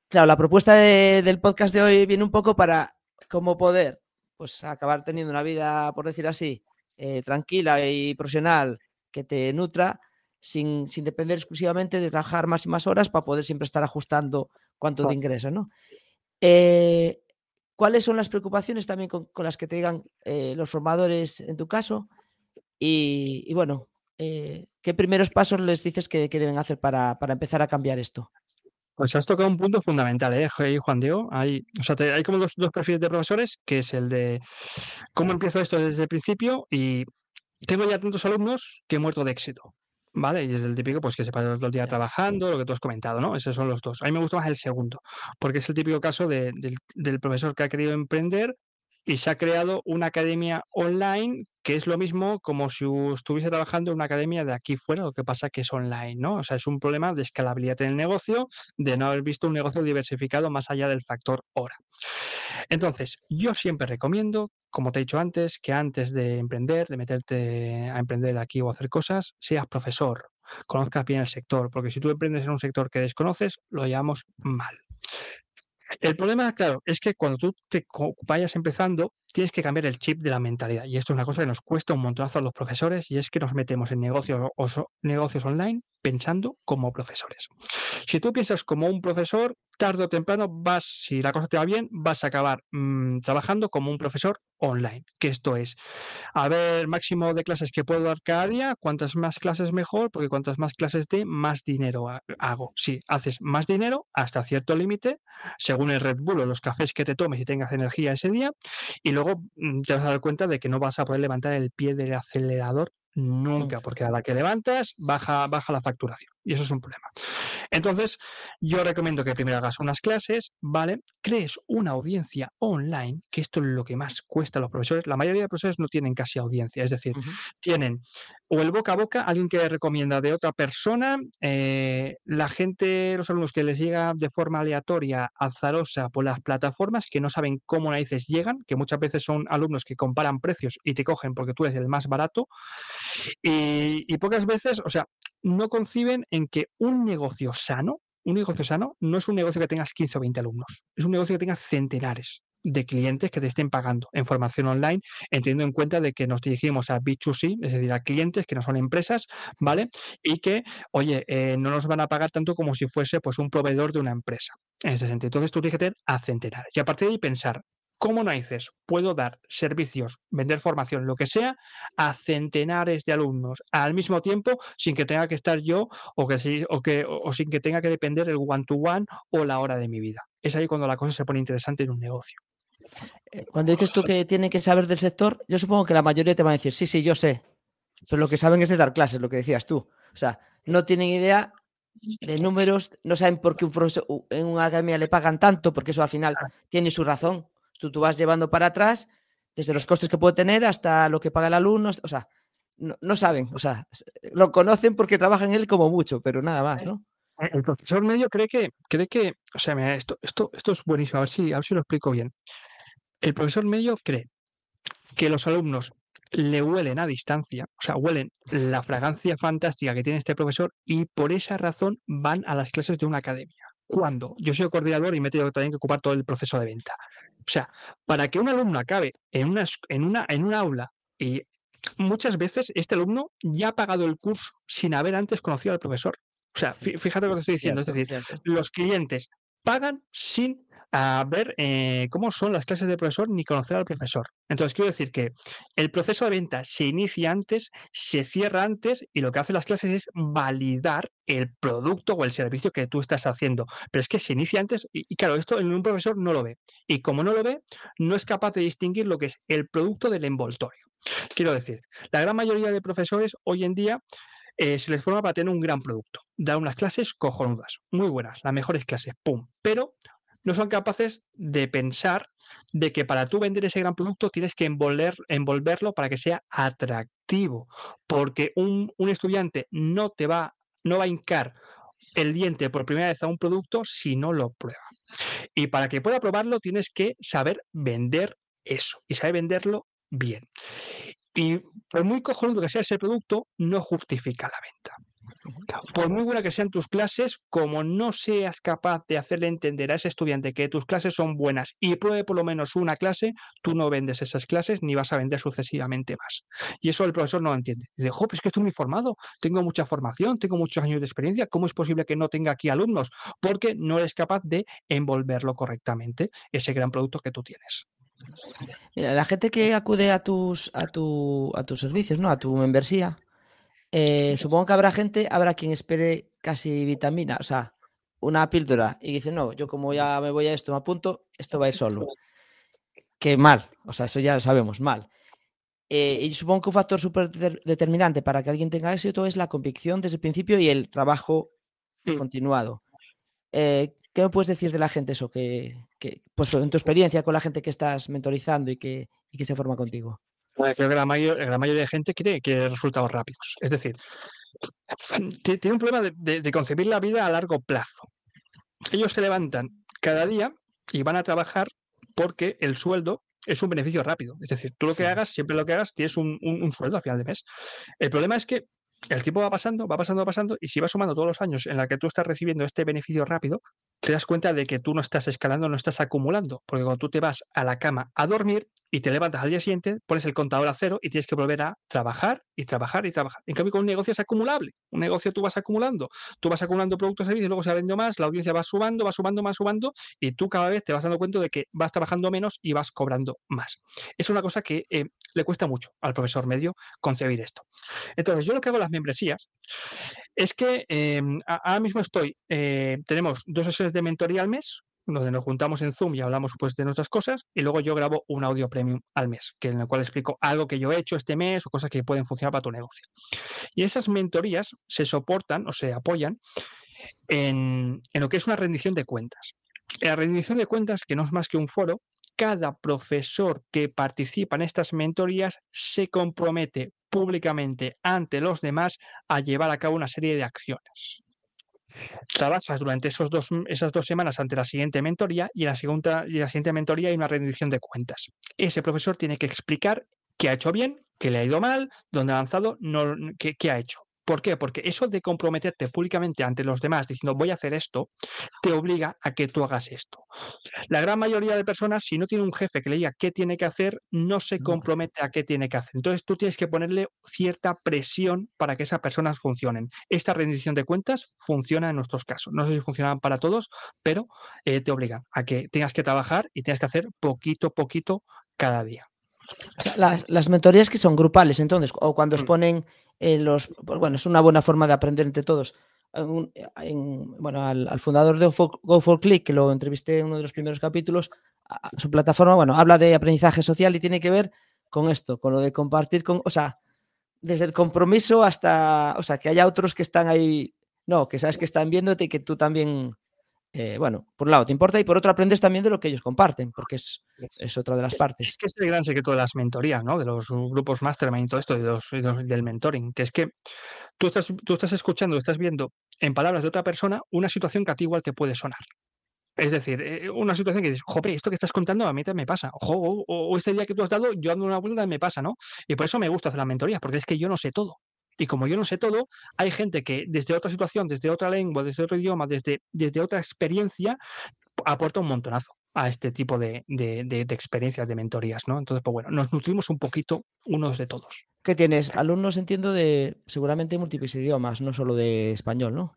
Claro, la propuesta del podcast de hoy viene un poco para cómo poder pues, acabar teniendo una vida, por decir así, eh, tranquila y profesional que te nutra sin, depender exclusivamente de trabajar más y más horas para poder siempre estar ajustando cuánto te ingresa, ¿no? Eh, ¿Cuáles son las preocupaciones también con, las que te digan eh, los formadores en tu caso? Y, bueno, ¿qué primeros pasos les dices que, deben hacer para, empezar a cambiar esto? Pues has tocado un punto fundamental, ¿eh, Juan Diego? Hay, hay como dos, dos perfiles de profesores, que es el de cómo empiezo esto desde el principio y tengo ya tantos alumnos que he muerto de éxito. ¿Vale? Y es el típico, pues que se pasa todo el día trabajando, lo que tú has comentado, ¿no? Esos son los dos. A mí me gusta más el segundo, porque es el típico caso del, del profesor que ha querido emprender y se ha creado una academia online que es lo mismo como si estuviese trabajando en una academia de aquí fuera, lo que pasa que es online, ¿no? O sea, es un problema de escalabilidad en el negocio, de no haber visto un negocio diversificado más allá del factor hora. Entonces, yo siempre recomiendo, como te he dicho antes, que antes de emprender, de meterte a emprender aquí o hacer cosas, seas profesor, conozcas bien el sector, porque si tú emprendes en un sector que desconoces, lo llamamos mal. El problema, claro, es que cuando tú te vayas empezando, tienes que cambiar el chip de la mentalidad. Y esto es una cosa que nos cuesta un montonazo a los profesores y es que nos metemos en negocios, o, negocios online pensando como profesores. Si tú piensas como un profesor, tarde o temprano vas, si la cosa te va bien, vas a acabar mm, trabajando como un profesor online. Que esto es, a ver, máximo de clases que puedo dar cada día, cuantas más clases mejor, porque cuantas más clases de, más dinero hago. Si haces más dinero hasta cierto límite, según el Red Bull o los cafés que te tomes y tengas energía ese día, y luego mm, te vas a dar cuenta de que no vas a poder levantar el pie del acelerador Nunca, porque a la que levantas baja, baja la facturación y eso es un problema. Entonces, yo recomiendo que primero hagas unas clases, ¿vale? Crees una audiencia online, que esto es lo que más cuesta a los profesores. La mayoría de profesores no tienen casi audiencia, es decir, tienen o el boca a boca, alguien que recomienda de otra persona, eh, la gente, los alumnos que les llega de forma aleatoria, azarosa por las plataformas, que no saben cómo narices llegan, que muchas veces son alumnos que comparan precios y te cogen porque tú eres el más barato. Y, pocas veces, o sea, no conciben en que un negocio sano, un negocio sano, no es un negocio que tengas 15 o 20 alumnos, es un negocio que tengas centenares de clientes que te estén pagando en formación online, teniendo en cuenta de que nos dirigimos a B2C, es decir, a clientes que no son empresas, ¿vale? Y que, oye, eh, no nos van a pagar tanto como si fuese pues un proveedor de una empresa. En ese sentido. Entonces tú tienes que tener a centenares. Y a partir de ahí pensar, ¿Cómo narices puedo dar servicios, vender formación, lo que sea, a centenares de alumnos al mismo tiempo sin que tenga que estar yo o, que, o, que, o sin que tenga que depender el one-to-one o la hora de mi vida? Es ahí cuando la cosa se pone interesante en un negocio. Eh, cuando dices tú que tienen que saber del sector, yo supongo que la mayoría te va a decir, sí, sí, yo sé. Pero lo que saben es de dar clases, lo que decías tú. O sea, no tienen idea de números, no saben por qué un profesor, en una academia le pagan tanto, porque eso al final tiene su razón tú, tú vas llevando para atrás desde los costes que puede tener hasta lo que paga el alumno, o sea, no, saben, o sea, lo conocen porque trabajan en él como mucho, pero nada más, ¿no? Eh, el profesor medio cree que, cree que, o sea, mira, esto, esto, esto es buenísimo, a ver si, a ver si lo explico bien. El profesor medio cree que los alumnos le huelen a distancia, o sea, huelen la fragancia fantástica que tiene este profesor y por esa razón van a las clases de una academia. Cuando yo soy coordinador y me tengo también que ocupar todo el proceso de venta. O sea, para que un alumno acabe en una, en una, en un aula y muchas veces este alumno ya ha pagado el curso sin haber antes conocido al profesor. O sea, fíjate lo que estoy diciendo. es decir, los clientes pagan sin a ver eh, cómo son las clases del profesor ni conocer al profesor. Entonces, quiero decir que el proceso de venta se inicia antes, se cierra antes y lo que hacen las clases es validar el producto o el servicio que tú estás haciendo. Pero es que se inicia antes y, claro, esto en un profesor no lo ve. Y como no lo ve, no es capaz de distinguir lo que es el producto del envoltorio. Quiero decir, la gran mayoría de profesores hoy en día eh, se les forma para tener un gran producto. Da unas clases cojonudas, muy buenas, las mejores clases, ¡pum! Pero no son capaces de pensar de que para tú vender ese gran producto tienes que envolver, envolverlo para que sea atractivo, porque un, un estudiante no te va, no va a hincar el diente por primera vez a un producto si no lo prueba. Y para que pueda probarlo tienes que saber vender eso y saber venderlo bien. Y por muy cojonudo que sea ese producto, no justifica la venta. Por muy buena que sean tus clases, como no seas capaz de hacerle entender a ese estudiante que tus clases son buenas y pruebe por lo menos una clase, tú no vendes esas clases ni vas a vender sucesivamente más. Y eso el profesor no lo entiende. Dice, jo, pues es que estoy muy formado, tengo mucha formación, tengo muchos años de experiencia, ¿cómo es posible que no tenga aquí alumnos? Porque no eres capaz de envolverlo correctamente, ese gran producto que tú tienes. Mira, la gente que acude a tus, a tu, a tus servicios, ¿no? A tu membresía, eh, supongo que habrá gente, habrá quien espere casi vitamina, o sea, una píldora y dice, no, yo como ya me voy a esto, me apunto, esto va a ir solo. Que mal, o sea, eso ya lo sabemos, mal. Eh, y supongo que un factor súper determinante para que alguien tenga éxito es la convicción desde el principio y el trabajo mm. continuado. Eh, ¿Qué me puedes decir de la gente eso? Que, que, pues en tu experiencia con la gente que estás mentorizando y que, y que se forma contigo. Creo que la, mayor, la mayoría de gente quiere, quiere resultados rápidos. Es decir, tiene un problema de, de, de concebir la vida a largo plazo. Ellos se levantan cada día y van a trabajar porque el sueldo es un beneficio rápido. Es decir, tú lo que sí. hagas, siempre lo que hagas, tienes un, un, un, sueldo a final de mes. El problema es que el tiempo va pasando, va pasando, va pasando, y si vas sumando todos los años en la que tú estás recibiendo este beneficio rápido, te das cuenta de que tú no estás escalando, no estás acumulando, porque cuando tú te vas a la cama a dormir y te levantas al día siguiente, pones el contador a cero y tienes que volver a trabajar y trabajar y trabajar. En cambio, con un negocio es acumulable. Un negocio tú vas acumulando, tú vas acumulando productos y servicios, luego se vendiendo más, la audiencia va sumando, va sumando, más sumando, y tú cada vez te vas dando cuenta de que vas trabajando menos y vas cobrando más. Es una cosa que eh, le cuesta mucho al profesor medio concebir esto. Entonces, yo lo que hago en las membresías es que eh, ahora mismo estoy, eh, tenemos dos sesiones de mentoría al mes, donde nos juntamos en Zoom y hablamos pues de nuestras cosas, y luego yo grabo un audio premium al mes, que en el cual explico algo que yo he hecho este mes o cosas que pueden funcionar para tu negocio. Y esas mentorías se soportan o se apoyan en, en lo que es una rendición de cuentas. La rendición de cuentas, que no es más que un foro, cada profesor que participa en estas mentorías se compromete públicamente ante los demás a llevar a cabo una serie de acciones. Trabajas durante esas dos semanas ante la siguiente mentoría y en la, segunda, y la siguiente mentoría hay una rendición de cuentas. Ese profesor tiene que explicar qué ha hecho bien, qué le ha ido mal, dónde ha avanzado, qué ha hecho. ¿Por qué? Porque eso de comprometerte públicamente ante los demás diciendo voy a hacer esto, te obliga a que tú hagas esto. La gran mayoría de personas, si no tiene un jefe que le diga qué tiene que hacer, no se compromete a qué tiene que hacer. Entonces tú tienes que ponerle cierta presión para que esas personas funcionen. Esta rendición de cuentas funciona en nuestros casos. No sé si funcionan para todos, pero eh, te obligan a que tengas que trabajar y tengas que hacer poquito, poquito cada día. O sea, las, las, mentorías que son grupales, entonces, o cuando os ponen eh. Pues es una buena forma de aprender entre todos. En, en, bueno, al, fundador de Go for Click, que lo entrevisté en uno de los primeros capítulos, su plataforma, bueno, habla de aprendizaje social y tiene que ver con esto, con lo de compartir con. O sea, desde el compromiso hasta. O sea, que haya otros que están ahí. No, que sabes que están viéndote y que tú también eh, bueno, por un lado te importa y por otro aprendes también de lo que ellos comparten, porque es, es otra de las partes. Es que es el gran secreto de las mentorías, ¿no? De los grupos mastermind y todo esto, de los, de los, del mentoring, que es que tú estás, tú estás escuchando, estás viendo en palabras de otra persona una situación que a ti igual te puede sonar. Es decir, eh, una situación que dices, jope, esto que estás contando a mí también me pasa. Ojo, o, o, este día que tú has dado, yo ando una vuelta me pasa, ¿no? Y por eso me gusta hacer las mentorías, porque es que yo no sé todo. Y como yo no sé todo, hay gente que desde otra situación, desde otra lengua, desde otro idioma, desde, desde otra experiencia, aporta un montonazo a este tipo de, de, de, de, experiencias, de mentorías, ¿no? Entonces, pues bueno, nos nutrimos un poquito unos de todos. ¿Qué tienes? Alumnos, entiendo, de seguramente múltiples idiomas, no solo de español, ¿no?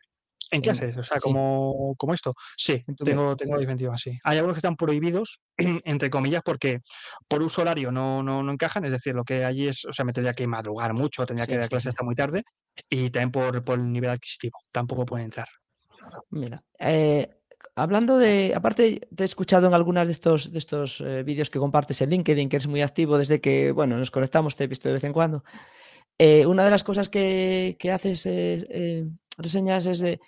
En clases, o sea, como, como esto. Sí, tengo, tengo diferencias así. Hay algunos que están prohibidos, entre comillas, porque por uso horario no, no, no, encajan, es decir, lo que allí es, o sea, me tendría que madrugar mucho, tendría que dar clases hasta muy tarde, y también por, por el nivel adquisitivo, tampoco pueden entrar. Mira, eh, hablando de, aparte te he escuchado en algunos de estos, de estos eh, vídeos que compartes en LinkedIn, que eres muy activo desde que, bueno, nos conectamos, te he visto de vez en cuando. Eh, una de las cosas que, que haces reseñas es de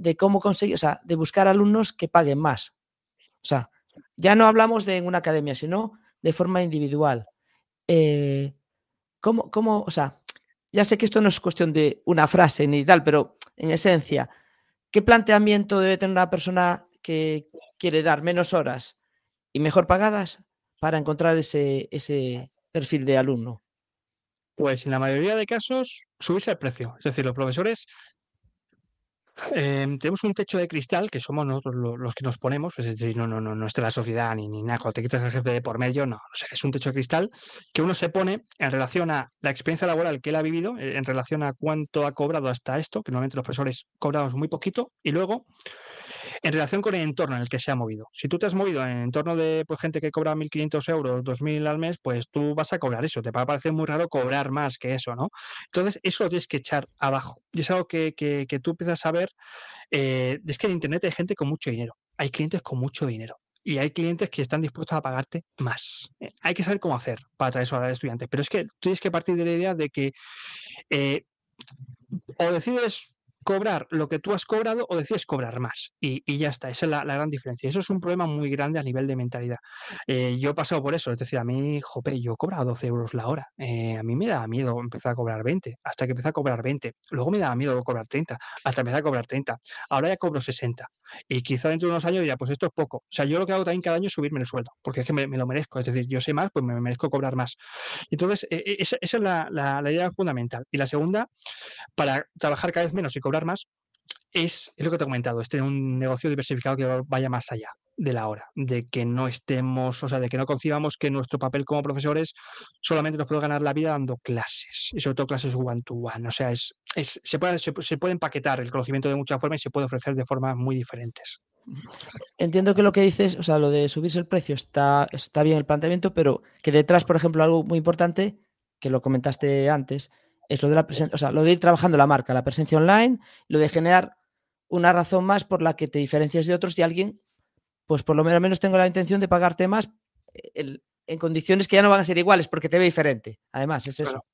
de cómo conseguir, o sea, de buscar alumnos que paguen más. O sea, ya no hablamos de una academia, sino de forma individual. Eh, ¿cómo, ¿Cómo, o sea, ya sé que esto no es cuestión de una frase ni tal, pero en esencia, ¿qué planteamiento debe tener una persona que quiere dar menos horas y mejor pagadas para encontrar ese, ese perfil de alumno? Pues en la mayoría de casos, subirse el precio. Es decir, los profesores Em, tenemos un techo de cristal que somos nosotros los, que nos ponemos, es decir, no, no, no, no está la sociedad ni, ni nada, te quitas el jefe de por medio, no, es un techo de cristal que uno se pone en relación a la experiencia laboral que él ha vivido, eh, en relación a cuánto ha cobrado hasta esto, que normalmente los profesores cobramos muy poquito, y luego en relación con el entorno en el que se ha movido. Si tú te has movido en el entorno de pues, gente que cobra 1.500 euros, 2.000 al mes, pues tú vas a cobrar eso. Te va a parecer muy raro cobrar más que eso, ¿no? Entonces, eso lo tienes que echar abajo. Y es algo que, tú empiezas a ver. Eh, es que en Internet hay gente con mucho dinero. Hay clientes con mucho dinero y hay clientes que están dispuestos a pagarte más. Eh, hay que saber cómo hacer para traer eso a los estudiantes, pero es que tienes que partir de la idea de que eh, o decides cobrar lo que tú has cobrado o decides cobrar más. Y, ya está, esa es la, gran diferencia. Eso es un problema muy grande a nivel de mentalidad. Eh, yo he pasado por eso, es decir, a mí, jope, yo cobraba 12 euros la hora. Eh, a mí me daba miedo empezar a cobrar 20, hasta que empecé a cobrar 20. Luego me daba miedo cobrar 30, hasta empezar a cobrar 30. Ahora ya cobro 60. Y quizá dentro de unos años diría, pues esto es poco. O sea, yo lo que hago también cada año es subirme el sueldo, porque es que me, lo merezco. Es decir, yo sé más, pues me merezco cobrar más. Entonces, e, e, esa, es la, la idea fundamental. Y la segunda, para trabajar cada vez menos y más, es, lo que te he comentado, es tener un negocio diversificado que vaya más allá de la hora, de que no estemos, o sea, de que no concibamos que nuestro papel como profesores solamente nos puede ganar la vida dando clases, y sobre todo clases one to one. O sea, es, se, puede, se, puede empaquetar el conocimiento de muchas formas y se puede ofrecer de formas muy diferentes. Entiendo que lo que dices, o sea, lo de subirse el precio está, está bien el planteamiento, pero que detrás, por ejemplo, algo muy importante, que lo comentaste antes, es lo de la presencia, o sea, lo de ir trabajando la marca, la presencia online, lo de generar una razón más por la que te diferencias de otros y alguien, pues por lo menos tengo la intención de pagarte más eh, en condiciones que ya no van a ser iguales porque te ve diferente. Además, es eso.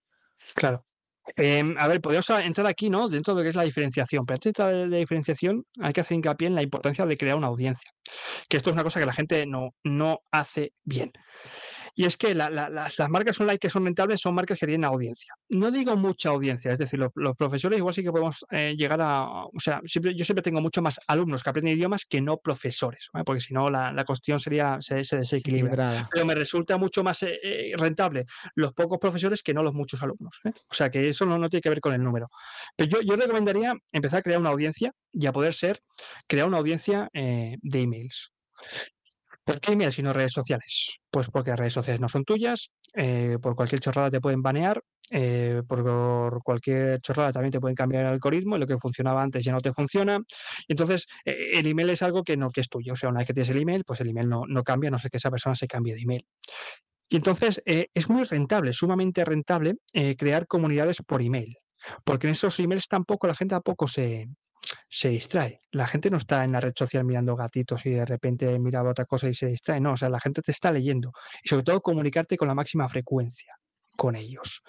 Claro. Em, a ver, podemos entrar aquí, ¿no? Dentro de lo que es la diferenciación. Pero antes de la diferenciación hay que hacer hincapié en la importancia de crear una audiencia. Que esto es una cosa que la gente no, no hace bien. Y es que las marcas online que son rentables son marcas que tienen audiencia. No digo mucha audiencia, es decir, los, profesores igual sí que podemos eh, llegar a, o sea, siempre, yo siempre tengo mucho más alumnos que aprenden idiomas que no profesores, porque si no la, cuestión sería, se, desequilibra. Pero me resulta mucho más eh, eh, rentable los pocos profesores que no los muchos alumnos. O sea, que eso no, no, tiene que ver con el número. Pero yo, yo recomendaría empezar a crear una audiencia y a poder ser, crear una audiencia de emails. ¿Por qué email sino redes sociales? Pues porque las redes sociales no son tuyas, eh, por cualquier chorrada te pueden banear, eh, por cualquier chorrada también te pueden cambiar el algoritmo, y lo que funcionaba antes ya no te funciona. Entonces, eh, el email es algo que no que es tuyo. O sea, una vez que tienes el email, pues el email no, no cambia, no sé que esa persona se cambie de email. Y entonces es muy rentable, sumamente rentable crear comunidades por email, porque en esos emails tampoco la gente tampoco se, se distrae. La gente no está en la red social mirando gatitos y de repente mira otra cosa y se distrae. No, o sea, la gente te está leyendo. Y sobre todo comunicarte con la máxima frecuencia con ellos.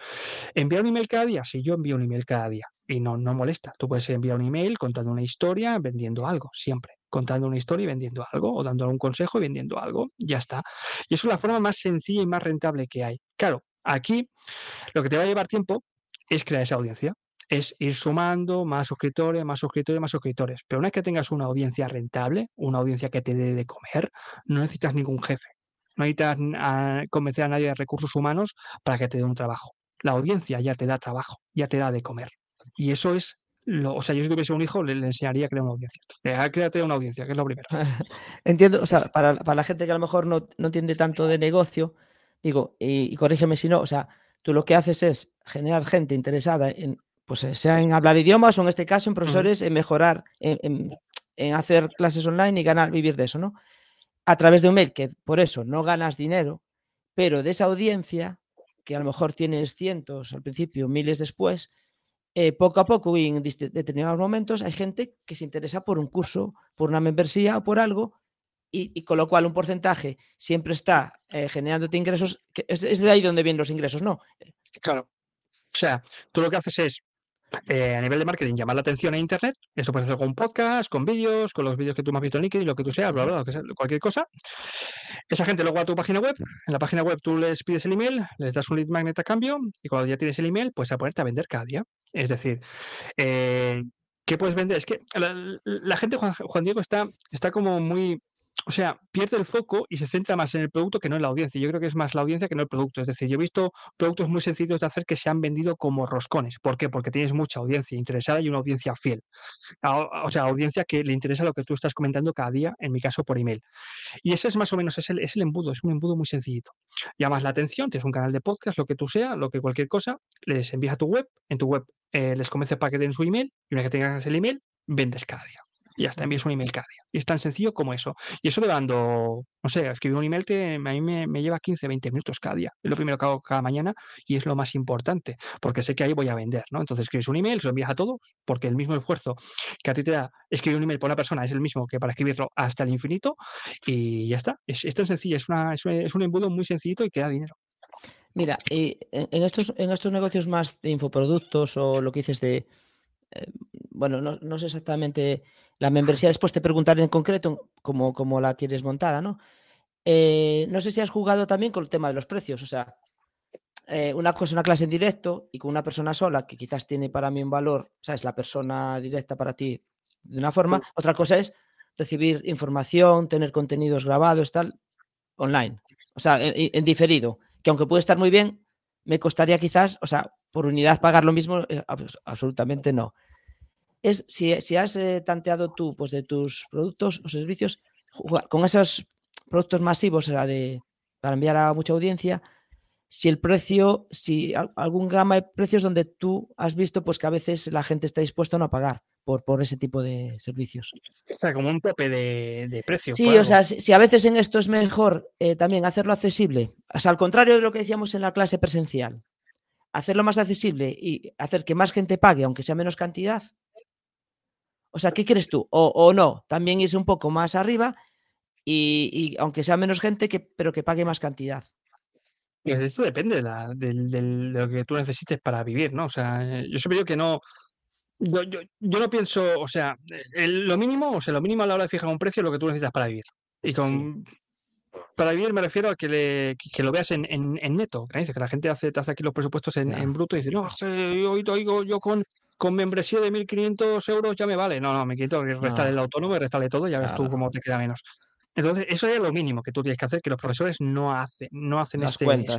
¿Enviar un email cada día? Sí, yo envío un email cada día y no, no molesta. Tú puedes enviar un email contando una historia, vendiendo algo, siempre. Contando una historia y vendiendo algo, o dando algún consejo y vendiendo algo, ya está. Y eso es la forma más sencilla y más rentable que hay. Claro, aquí lo que te va a llevar tiempo es crear esa audiencia es ir sumando más suscriptores, más suscriptores, más suscriptores. Pero una vez que tengas una audiencia rentable, una audiencia que te dé de comer, no necesitas ningún jefe. No necesitas convencer a nadie de recursos humanos para que te dé un trabajo. La audiencia ya te da trabajo, ya te da de comer. Y eso es lo, o sea, yo si tuviese un hijo le, enseñaría a crear una audiencia. Créate una audiencia, que es lo primero. Entiendo, o sea, para, la gente que a lo mejor no, entiende tanto de negocio, digo, y, y, corrígeme si no, o sea, tú lo que haces es generar gente interesada en pues sea en hablar idiomas o en este caso en profesores, en mejorar, en, hacer clases online y ganar, vivir de eso, ¿no? A través de un mail, que por eso no ganas dinero, pero de esa audiencia, que a lo mejor tienes cientos al principio, miles después, eh, poco a poco y en determinados momentos hay gente que se interesa por un curso, por una membresía o por algo, y, con lo cual un porcentaje siempre está eh, generándote ingresos, que es, es, de ahí donde vienen los ingresos, ¿no? Claro. O sea, tú lo que haces es eh, a nivel de marketing, llamar la atención en Internet. Esto puede ser con podcast, con vídeos, con los vídeos que tú me has visto en LinkedIn, lo que tú seas, bla, bla, bla, cualquier cosa. Esa gente luego va a tu página web. En la página web tú les pides el email, les das un lead magnet a cambio y cuando ya tienes el email, pues a ponerte a vender cada día. Es decir, eh, ¿qué puedes vender? Es que la, gente, Juan, Juan, Diego, está, está como muy o sea, pierde el foco y se centra más en el producto que no en la audiencia. Yo creo que es más la audiencia que no el producto. Es decir, yo he visto productos muy sencillos de hacer que se han vendido como roscones. ¿Por qué? Porque tienes mucha audiencia interesada y una audiencia fiel. O sea, audiencia que le interesa lo que tú estás comentando cada día, en mi caso por email. Y ese es más o menos es el, es el embudo, es un embudo muy sencillito. Llamas la atención, tienes un canal de podcast, lo que tú sea, lo que cualquier cosa, les envías a tu web, en tu web eh, les convences para que den su email y una vez que tengas el email, vendes cada día y hasta envíes un email cada día. Y es tan sencillo como eso. Y eso dando, no sé, escribir un email que a mí me, lleva 15, 20 minutos cada día. Es lo primero que hago cada mañana y es lo más importante, porque sé que ahí voy a vender, ¿no? Entonces escribes un email, se lo envías a todos, porque el mismo esfuerzo que a ti te da escribir un email por una persona es el mismo que para escribirlo hasta el infinito y ya está. Es, tan sencillo, es, una, es, un embudo muy sencillito y que da dinero. Mira, en estos, en estos negocios más de infoproductos o lo que dices de, eh, bueno, no, no, sé exactamente la membresía, después te preguntaré en concreto cómo, cómo la tienes montada, ¿no? Eh, no sé si has jugado también con el tema de los precios, o sea, eh, una cosa, una clase en directo y con una persona sola, que quizás tiene para mí un valor, o sea, es la persona directa para ti de una forma, otra cosa es recibir información, tener contenidos grabados, tal, online, o sea, en diferido, que aunque puede estar muy bien, me costaría quizás, o sea, por unidad pagar lo mismo, eh, absolutamente no. Es si, has eh, tanteado tú, pues de tus productos o servicios, con esos productos masivos era de, para enviar a mucha audiencia, si el precio, si algún gama de precios donde tú has visto pues que a veces la gente está dispuesta a no pagar por, por ese tipo de servicios. O sea, como un tope de, de precios. Sí, o sea, si, a veces en esto es mejor eh, también hacerlo accesible, o sea, al contrario de lo que decíamos en la clase presencial, hacerlo más accesible y hacer que más gente pague, aunque sea menos cantidad. O sea, ¿qué quieres tú? O, no, también irse un poco más arriba y, aunque sea menos gente, que, pero que pague más cantidad. Pues eso depende de, lo que tú necesites para vivir, ¿no? O sea, yo siempre digo que no, yo, yo, yo no pienso, o sea, lo mínimo, o sea, lo mínimo a la hora de fijar un precio es lo que tú necesitas para vivir. Y con, para vivir me refiero a que, le, que, lo veas en, en, neto. Que, que la gente hace, te hace aquí los presupuestos en, bruto y dice, no, yo, yo, yo con, con membresía de 1.500 euros ya me vale. No, no, me quito restarle el autónomo y restarle todo, ya ves tú cómo te queda menos. Entonces, eso es lo mínimo que tú tienes que hacer, que los profesores no hacen, no hacen Las este, cuentas,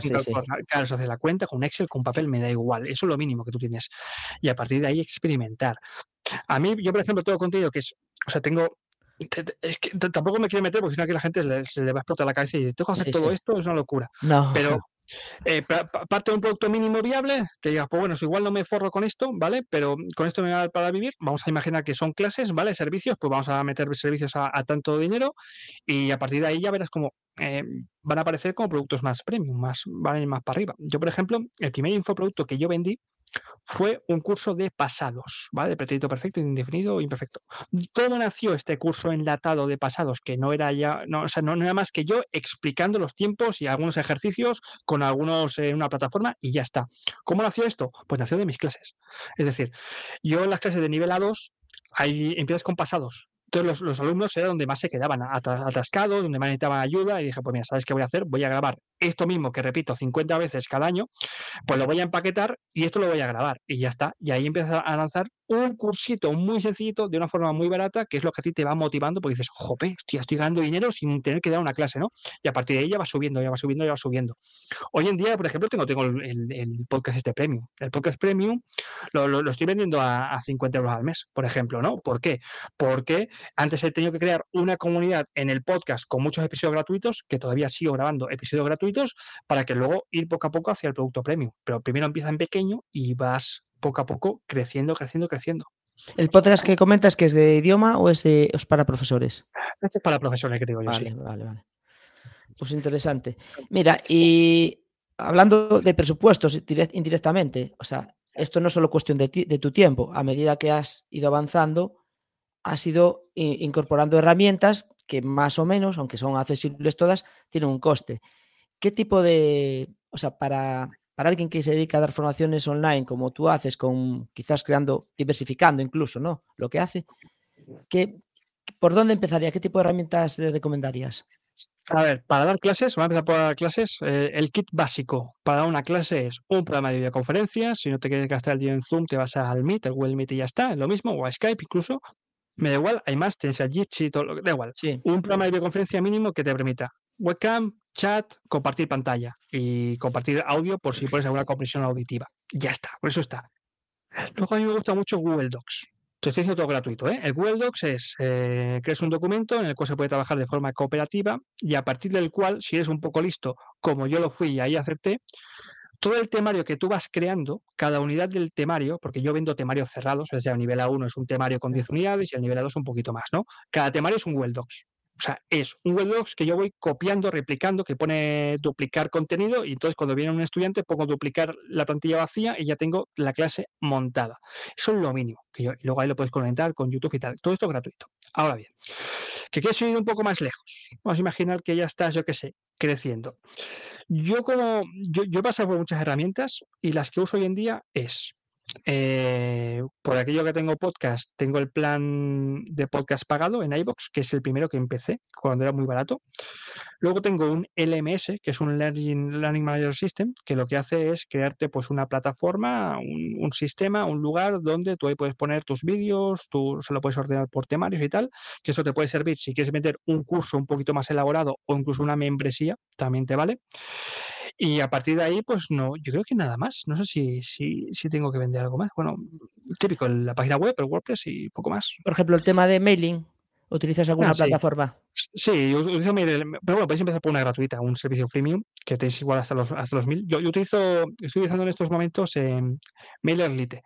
Claro, se hace la cuenta con Excel, con papel, me da igual. Eso es lo mínimo que tú tienes. Y a partir de ahí experimentar. A mí, yo, por ejemplo, todo contenido que es, o sea, tengo es que tampoco me quiero meter porque si no aquí la gente se le va a explotar la cabeza y dice, tengo que hacer todo esto, es una locura. No. Pero eh, parte de un producto mínimo viable, que digas, pues bueno, igual no me forro con esto, ¿vale? Pero con esto me va para vivir. Vamos a imaginar que son clases, ¿vale? Servicios, pues vamos a meter servicios a, tanto dinero y a partir de ahí ya verás cómo eh, van a aparecer como productos más premium, más, van a ir más para arriba. Yo, por ejemplo, el primer infoproducto que yo vendí fue un curso de pasados, ¿vale? De pretérito perfecto, indefinido imperfecto. ¿Cómo nació este curso enlatado de pasados? Que no era ya, no, o sea, era más que yo explicando los tiempos y algunos ejercicios con algunos en una plataforma y ya está. ¿Cómo nació esto? Pues nació de mis clases. Es decir, yo en las clases de nivel A2 ahí empiezas con pasados, entonces los, alumnos era donde más se quedaban atascados, donde más necesitaban ayuda y dije, pues mira, ¿sabes qué voy a hacer? Voy a grabar esto mismo que repito 50 veces cada año, pues lo voy a empaquetar y esto lo voy a grabar y ya está. Y ahí empiezas a lanzar un cursito muy sencillito de una forma muy barata, que es lo que a ti te va motivando, porque dices, jope, estoy ganando dinero sin tener que dar una clase, ¿no? Y a partir de ahí ya va subiendo, ya va subiendo, ya va subiendo. Hoy en día, por ejemplo, tengo, tengo el, podcast este premium. El podcast premium lo, estoy vendiendo a, a, 50 euros al mes, por ejemplo, ¿no? ¿Por qué? Porque antes he tenido que crear una comunidad en el podcast con muchos episodios gratuitos, que todavía sigo grabando episodios gratuitos, para que luego ir poco a poco hacia el producto premium. Pero primero empieza en pequeño y vas poco a poco creciendo, creciendo, creciendo. ¿El podcast que comentas que es de idioma o es de para profesores? Este es para profesores, que digo yo, vale, Vale, vale. Pues interesante. Mira, y hablando de presupuestos indirectamente, o sea, esto no es solo cuestión de, de tu tiempo. A medida que has ido avanzando, has ido incorporando herramientas que más o menos, aunque son accesibles todas, tienen un coste. ¿Qué tipo de, o sea, para, para alguien que se dedica a dar formaciones online como tú haces, con quizás creando, diversificando incluso, ¿no? Lo que hace, ¿qué, ¿por dónde empezaría? ¿Qué tipo de herramientas le recomendarías? A ver, para dar clases, vamos a empezar por dar clases. Eh, el kit básico para una clase es un programa de videoconferencias. Si no te quieres gastar el día en Zoom, te vas al Meet, el Google Meet y ya está, es lo mismo, o a Skype incluso. Me da igual, hay más, tienes el Jitsi, todo lo que da igual. Sí. Un programa de videoconferencia mínimo que te permita webcam, chat, compartir pantalla y compartir audio por si pones alguna compresión auditiva. Ya está, por eso está. Luego a mí me gusta mucho Google Docs. Te estoy diciendo todo gratuito. ¿eh? El Google Docs es, eh, crees un documento en el cual se puede trabajar de forma cooperativa y a partir del cual, si eres un poco listo, como yo lo fui y ahí acerté, todo el temario que tú vas creando, cada unidad del temario, porque yo vendo temarios cerrados, o sea, el nivel A1 es un temario con 10 unidades y el nivel A2 un poquito más, ¿no? Cada temario es un Google Docs. O sea, es un Docs que yo voy copiando, replicando, que pone duplicar contenido y entonces cuando viene un estudiante pongo duplicar la plantilla vacía y ya tengo la clase montada. Eso es lo mínimo. Que yo, y luego ahí lo puedes comentar con YouTube y tal. Todo esto gratuito. Ahora bien, que quieres ir un poco más lejos. Vamos a imaginar que ya estás, yo qué sé, creciendo. Yo como yo he pasado por muchas herramientas y las que uso hoy en día es eh, por aquello que tengo podcast, tengo el plan de podcast pagado en iBox, que es el primero que empecé cuando era muy barato. Luego tengo un LMS, que es un Learning, Learning Manager System, que lo que hace es crearte pues una plataforma, un, sistema, un lugar donde tú ahí puedes poner tus vídeos, tú se lo puedes ordenar por temarios y tal, que eso te puede servir si quieres meter un curso un poquito más elaborado o incluso una membresía, también te vale. Y a partir de ahí, pues no, yo creo que nada más. No sé si, si, si tengo que vender algo más. Bueno, típico, la página web, el WordPress y poco más. Por ejemplo, el tema de mailing. ¿Utilizas alguna ah, plataforma? Sí, yo utilizo Pero bueno, podéis empezar por una gratuita, un servicio freemium, que tenéis igual hasta los, hasta los mil. Yo, utilizo, estoy utilizando en estos momentos eh, MailerLite.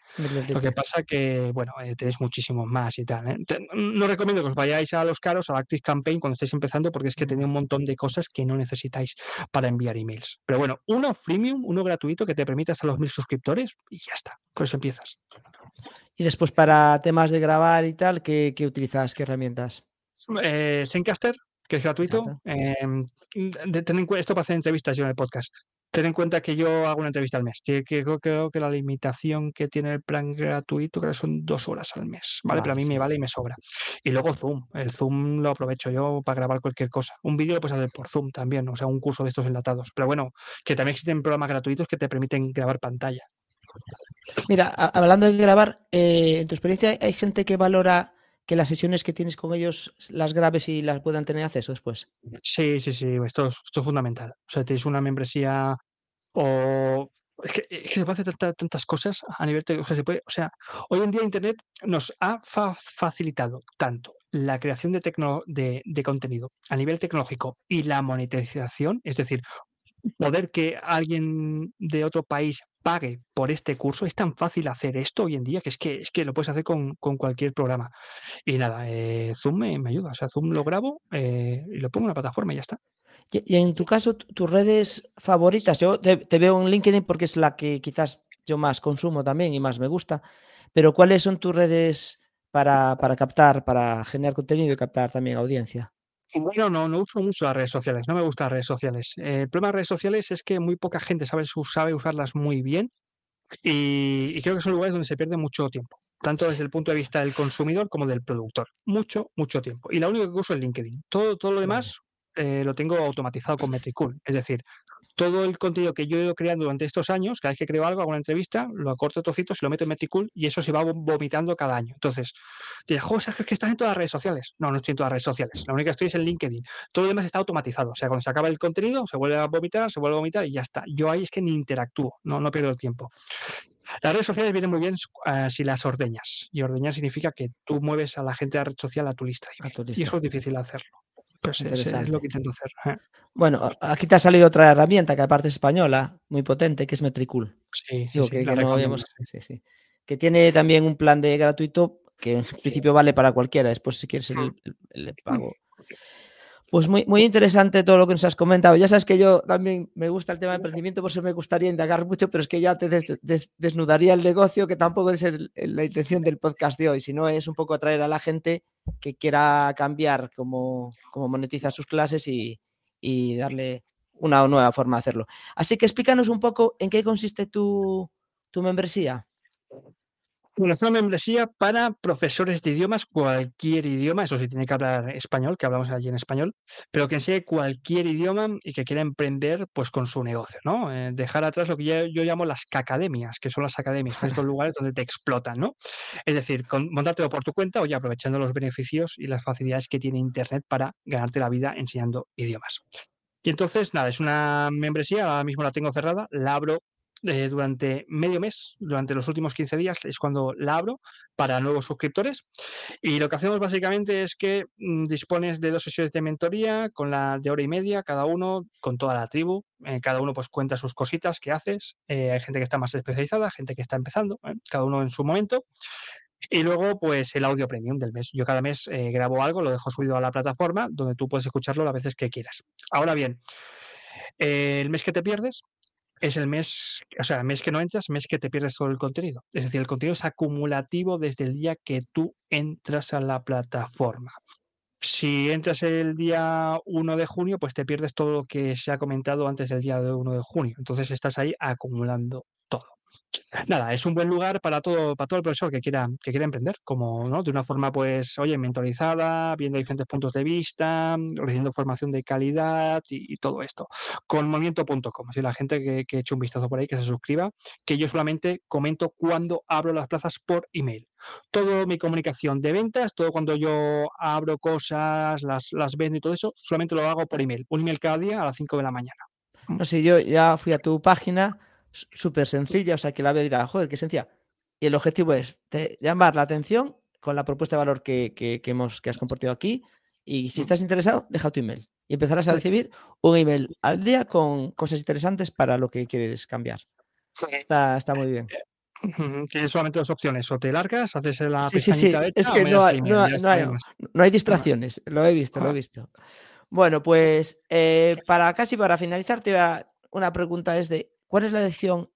Lo que pasa que, bueno, eh, tenéis muchísimos más y tal. ¿eh? no recomiendo que os vayáis a los caros, a la Active Campaign cuando estéis empezando, porque es que tiene un montón de cosas que no necesitáis para enviar emails. Pero bueno, uno freemium, uno gratuito que te permite hasta los mil suscriptores y ya está. Con eso empiezas. Y después para temas de grabar y tal, ¿qué, qué utilizas? ¿Qué herramientas? Eh, Zencaster, que es gratuito. Em, esto para hacer entrevistas yo en el podcast. Ten en cuenta que yo hago una entrevista al mes. Que, creo, que la limitación que tiene el plan gratuito creo que son dos horas al mes. ¿vale? Pero a mí me vale y me sobra. Y luego Zoom. El Zoom lo aprovecho yo para grabar cualquier cosa. Un vídeo lo puedes hacer por Zoom también, o sea, un curso de estos enlatados. Pero bueno, que también existen programas gratuitos que te permiten grabar pantalla. Mira, hablando de grabar, eh, en tu experiencia, ¿hay gente que valora que las sesiones que tienes con ellos las grabes y las puedan tener acceso después? Sí, sí, sí, esto, es fundamental. O sea, tenéis una membresía o es que, se puede hacer tantas cosas a nivel o sea, se puede, o sea, hoy en día Internet nos ha facilitado tanto la creación de, de, de, contenido a nivel tecnológico y la monetización, es decir, poder que alguien de otro país pague por este curso. Es tan fácil hacer esto hoy en día que es que, es que lo puedes hacer con, cualquier programa. Y nada, eh, Zoom me, ayuda. O sea, Zoom lo grabo eh, y lo pongo en la plataforma y ya está. Y, en tu caso, tus redes favoritas, yo te, veo en LinkedIn porque es la que quizás yo más consumo también y más me gusta, pero ¿cuáles son tus redes para, para captar, para generar contenido y captar también audiencia? Bueno, no, no uso mucho las redes sociales, no me gustan las redes sociales. el problema de las redes sociales es que muy poca gente sabe, sabe usarlas muy bien y, creo que son lugares donde se pierde mucho tiempo, tanto desde el punto de vista del consumidor como del productor. Mucho, mucho tiempo. Y la única que uso es LinkedIn. Todo, todo lo demás eh, lo tengo automatizado con Metricool. Es decir, todo el contenido que yo he ido creando durante estos años, cada vez que creo algo, hago una entrevista, lo acorto a trocitos y lo meto en Metricool y eso se va vomitando cada año. Entonces, te José, es que estás en todas las redes sociales. No, no estoy en todas las redes sociales. La única que estoy es en LinkedIn. Todo lo demás está automatizado. O sea, cuando se acaba el contenido, se vuelve a vomitar, se vuelve a vomitar y ya está. Yo ahí es que ni interactúo, no, no pierdo el tiempo. Las redes sociales vienen muy bien uh, si las ordeñas. Y ordeñar significa que tú mueves a la gente de la red social a tu lista. Y eso es difícil hacerlo. Pues es lo que intento hacer. Bueno, aquí te ha salido otra herramienta que aparte es española, muy potente, que es Metricool. Sí, sí, que, tiene también un plan de gratuito que en principio vale para cualquiera. Después, si quieres el, el pago, pues muy, muy interesante todo lo que nos has comentado. Ya sabes que yo también me gusta el tema de emprendimiento, por eso me gustaría indagar mucho, pero es que ya te desnudaría el negocio, que tampoco es la intención del podcast de hoy, sino es un poco atraer a la gente que quiera cambiar cómo, cómo monetiza sus clases y, darle una nueva forma de hacerlo. Así que explícanos un poco en qué consiste tu, tu membresía. Bueno, es una membresía para profesores de idiomas, cualquier idioma, eso sí tiene que hablar español, que hablamos allí en español, pero que enseñe cualquier idioma y que quiera emprender pues con su negocio, ¿no? Eh, dejar atrás lo que yo, llamo las cacademias, que son las academias, estos lugares donde te explotan, ¿no? Es decir, con, montártelo por tu cuenta o ya aprovechando los beneficios y las facilidades que tiene Internet para ganarte la vida enseñando idiomas. Y entonces, nada, es una membresía, ahora mismo la tengo cerrada, la abro eh, durante medio mes, durante los últimos 15 días, es cuando la abro para nuevos suscriptores. Y lo que hacemos básicamente es que mm, dispones de dos sesiones de mentoría con la de hora y media, cada uno con toda la tribu. Eh, cada uno pues cuenta sus cositas que haces. Eh, hay gente que está más especializada, gente que está empezando, cada uno en su momento. Y luego, pues el audio premium del mes. Yo cada mes grabo algo, lo dejo subido a la plataforma, donde tú puedes escucharlo las veces que quieras. Ahora bien, el mes que te pierdes, es el mes, o sea, mes que no entras, mes que te pierdes todo el contenido. Es decir, el contenido es acumulativo desde el día que tú entras a la plataforma. Si entras el día 1 de junio, pues te pierdes todo lo que se ha comentado antes del día 1 de junio. Entonces estás ahí acumulando nada, es un buen lugar para todo, para todo el profesor que quiera, que quiera emprender, como ¿no? de una forma, pues, oye, mentorizada, viendo diferentes puntos de vista, recibiendo formación de calidad y, todo esto. Con movimiento.com, si la gente que, que eche un vistazo por ahí, que se suscriba, que yo solamente comento cuando abro las plazas por email. Todo mi comunicación de ventas, todo cuando yo abro cosas, las, las vendo y todo eso, solamente lo hago por email. Un email cada día a las 5 de la mañana. No sé, yo ya fui a tu página súper sencilla, o sea, que la ve dirá, joder, qué sencilla. Y el objetivo es llamar la atención con la propuesta de valor que, que, hemos, que has compartido aquí. Y si mm. estás interesado, deja tu email. Y empezarás a recibir un email al día con cosas interesantes para lo que quieres cambiar. Está, está muy bien. Tienes solamente dos opciones, o te largas, haces la sí, sí, sí. es que no hay, no, hay, no hay, distracciones, lo he visto, lo he visto. Bueno, pues eh, para casi para finalizar, te voy a, una pregunta es de ¿Cuál es la lección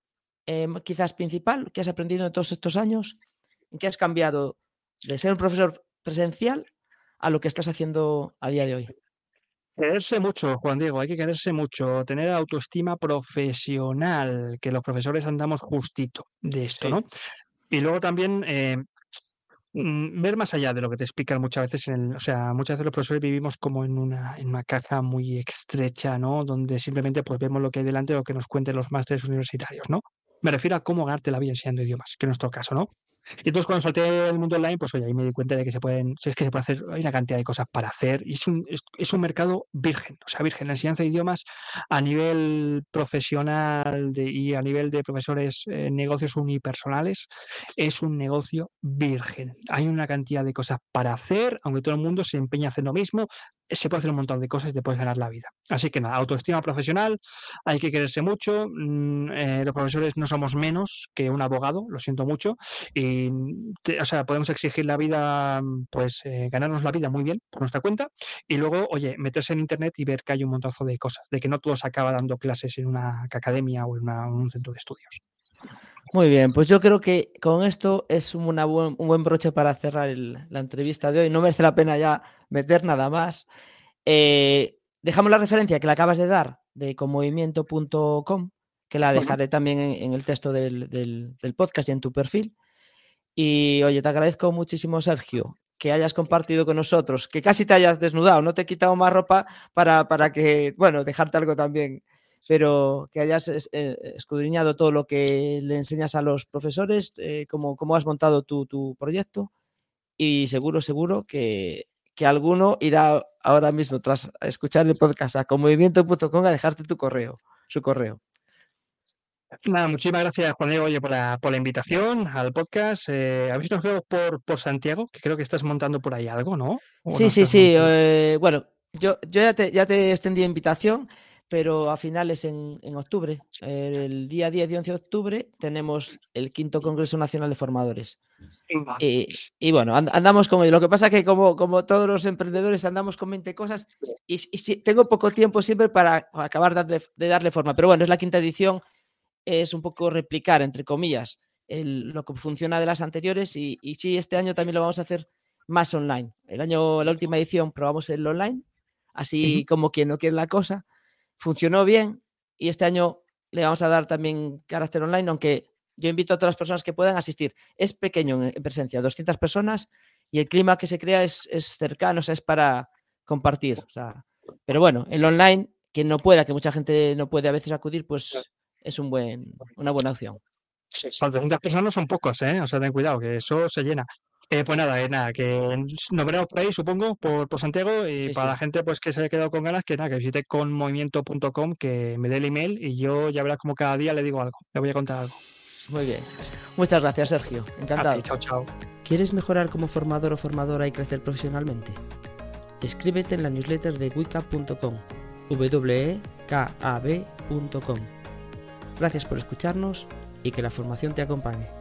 em, quizás principal que has aprendido en todos estos años? ¿En qué has cambiado de ser un profesor presencial a lo que estás haciendo a día de hoy? Quererse mucho, Juan Diego, hay que quererse mucho, tener autoestima profesional, que los profesores andamos justito de esto, ¿no? Y luego también eh, ver más allá de lo que te explican muchas veces, en el, o sea, muchas veces los profesores vivimos como en una, en una muy estrecha, ¿no? Donde simplemente pues vemos lo que hay delante, lo que nos cuenten los másteres universitarios, ¿no? Me refiero a cómo ganarte la vida enseñando idiomas, que en nuestro caso, ¿no? Y entonces cuando salté el mundo online, pues oye, ahí me di cuenta de que se pueden, es que se puede hacer, hay una cantidad de cosas para hacer, y es un, es, un mercado virgen, o sea, virgen, la enseñanza de idiomas a nivel profesional y a nivel de profesores, eh, negocios unipersonales, es un negocio virgen. Hay una cantidad de cosas para hacer, aunque todo el mundo se empeña a hacer lo mismo, se puede hacer un montón de cosas y te puedes ganar la vida. Así que nada, autoestima profesional, hay que quererse mucho. Mm, eh, los profesores no somos menos que un abogado, lo siento mucho. Y, o sea, podemos exigir la vida, pues eh, ganarnos la vida muy bien por nuestra cuenta. Y luego, oye, meterse en internet y ver que hay un montazo de cosas, de que no todo se acaba dando clases en una academia o en, un centro de estudios. Muy bien, pues yo creo que con esto es una un buen broche para cerrar la entrevista de hoy. No merece la pena ya meter nada más. Eh, dejamos la referencia que le acabas de dar de conmovimiento.com, que la dejaré también en, el texto del, del, podcast y en tu perfil. Y oye, te agradezco muchísimo, Sergio, que hayas compartido con nosotros, que casi te hayas desnudado, no te he quitado más ropa para, para que, bueno, dejarte algo también pero que hayas eh, escudriñado todo lo que le enseñas a los profesores, eh, cómo, has montado tu, tu, proyecto y seguro, seguro que, que, alguno irá ahora mismo tras escuchar el podcast a conmovimiento.com a dejarte tu correo, su correo. Nada, muchísimas gracias, Juan Diego, por la, por la invitación al podcast. Eh, ¿Habéis nos por, por Santiago? Que creo que estás montando por ahí algo, ¿no? Sí, sí, sí. bueno, yo, yo ya, te, ya te extendí invitación, pero a finales en, en octubre, el día 10 y 11 de octubre, tenemos el quinto Congreso Nacional de Formadores. Y, y, bueno, andamos con ello. Lo que pasa es que como, como todos los emprendedores andamos con 20 cosas y, y si, tengo poco tiempo siempre para acabar de darle, de darle, forma. Pero bueno, es la quinta edición, es un poco replicar, entre comillas, el, lo que funciona de las anteriores y, y sí, este año también lo vamos a hacer más online. El año, la última edición probamos el online, así uh -huh. como quien no quiere la cosa. Funcionó bien y este año le vamos a dar también carácter online, aunque yo invito a todas las personas que puedan asistir. Es pequeño en, en presencia, 200 personas y el clima que se crea es, es cercano, o sea, es para compartir. O sea, pero bueno, el online, quien no pueda, que mucha gente no puede a veces acudir, pues es un buen, una buena opción. Sí, 200 personas son pocos, ¿eh? O sea, ten cuidado, que eso se llena. Eh, pues nada, eh, nada, que nos veremos por ahí, supongo, por, por Santiago. Y sí, para sí. la gente pues que se haya quedado con ganas, que nada, que visite conmovimiento.com, que me dé el email y yo ya verás como cada día le digo algo, le voy a contar algo. Muy bien. Muchas gracias, Sergio. Encantado. Ti, chao, chao. ¿Quieres mejorar como formador o formadora y crecer profesionalmente? Escríbete en la newsletter de wicap.com, wekab.com. Gracias por escucharnos y que la formación te acompañe.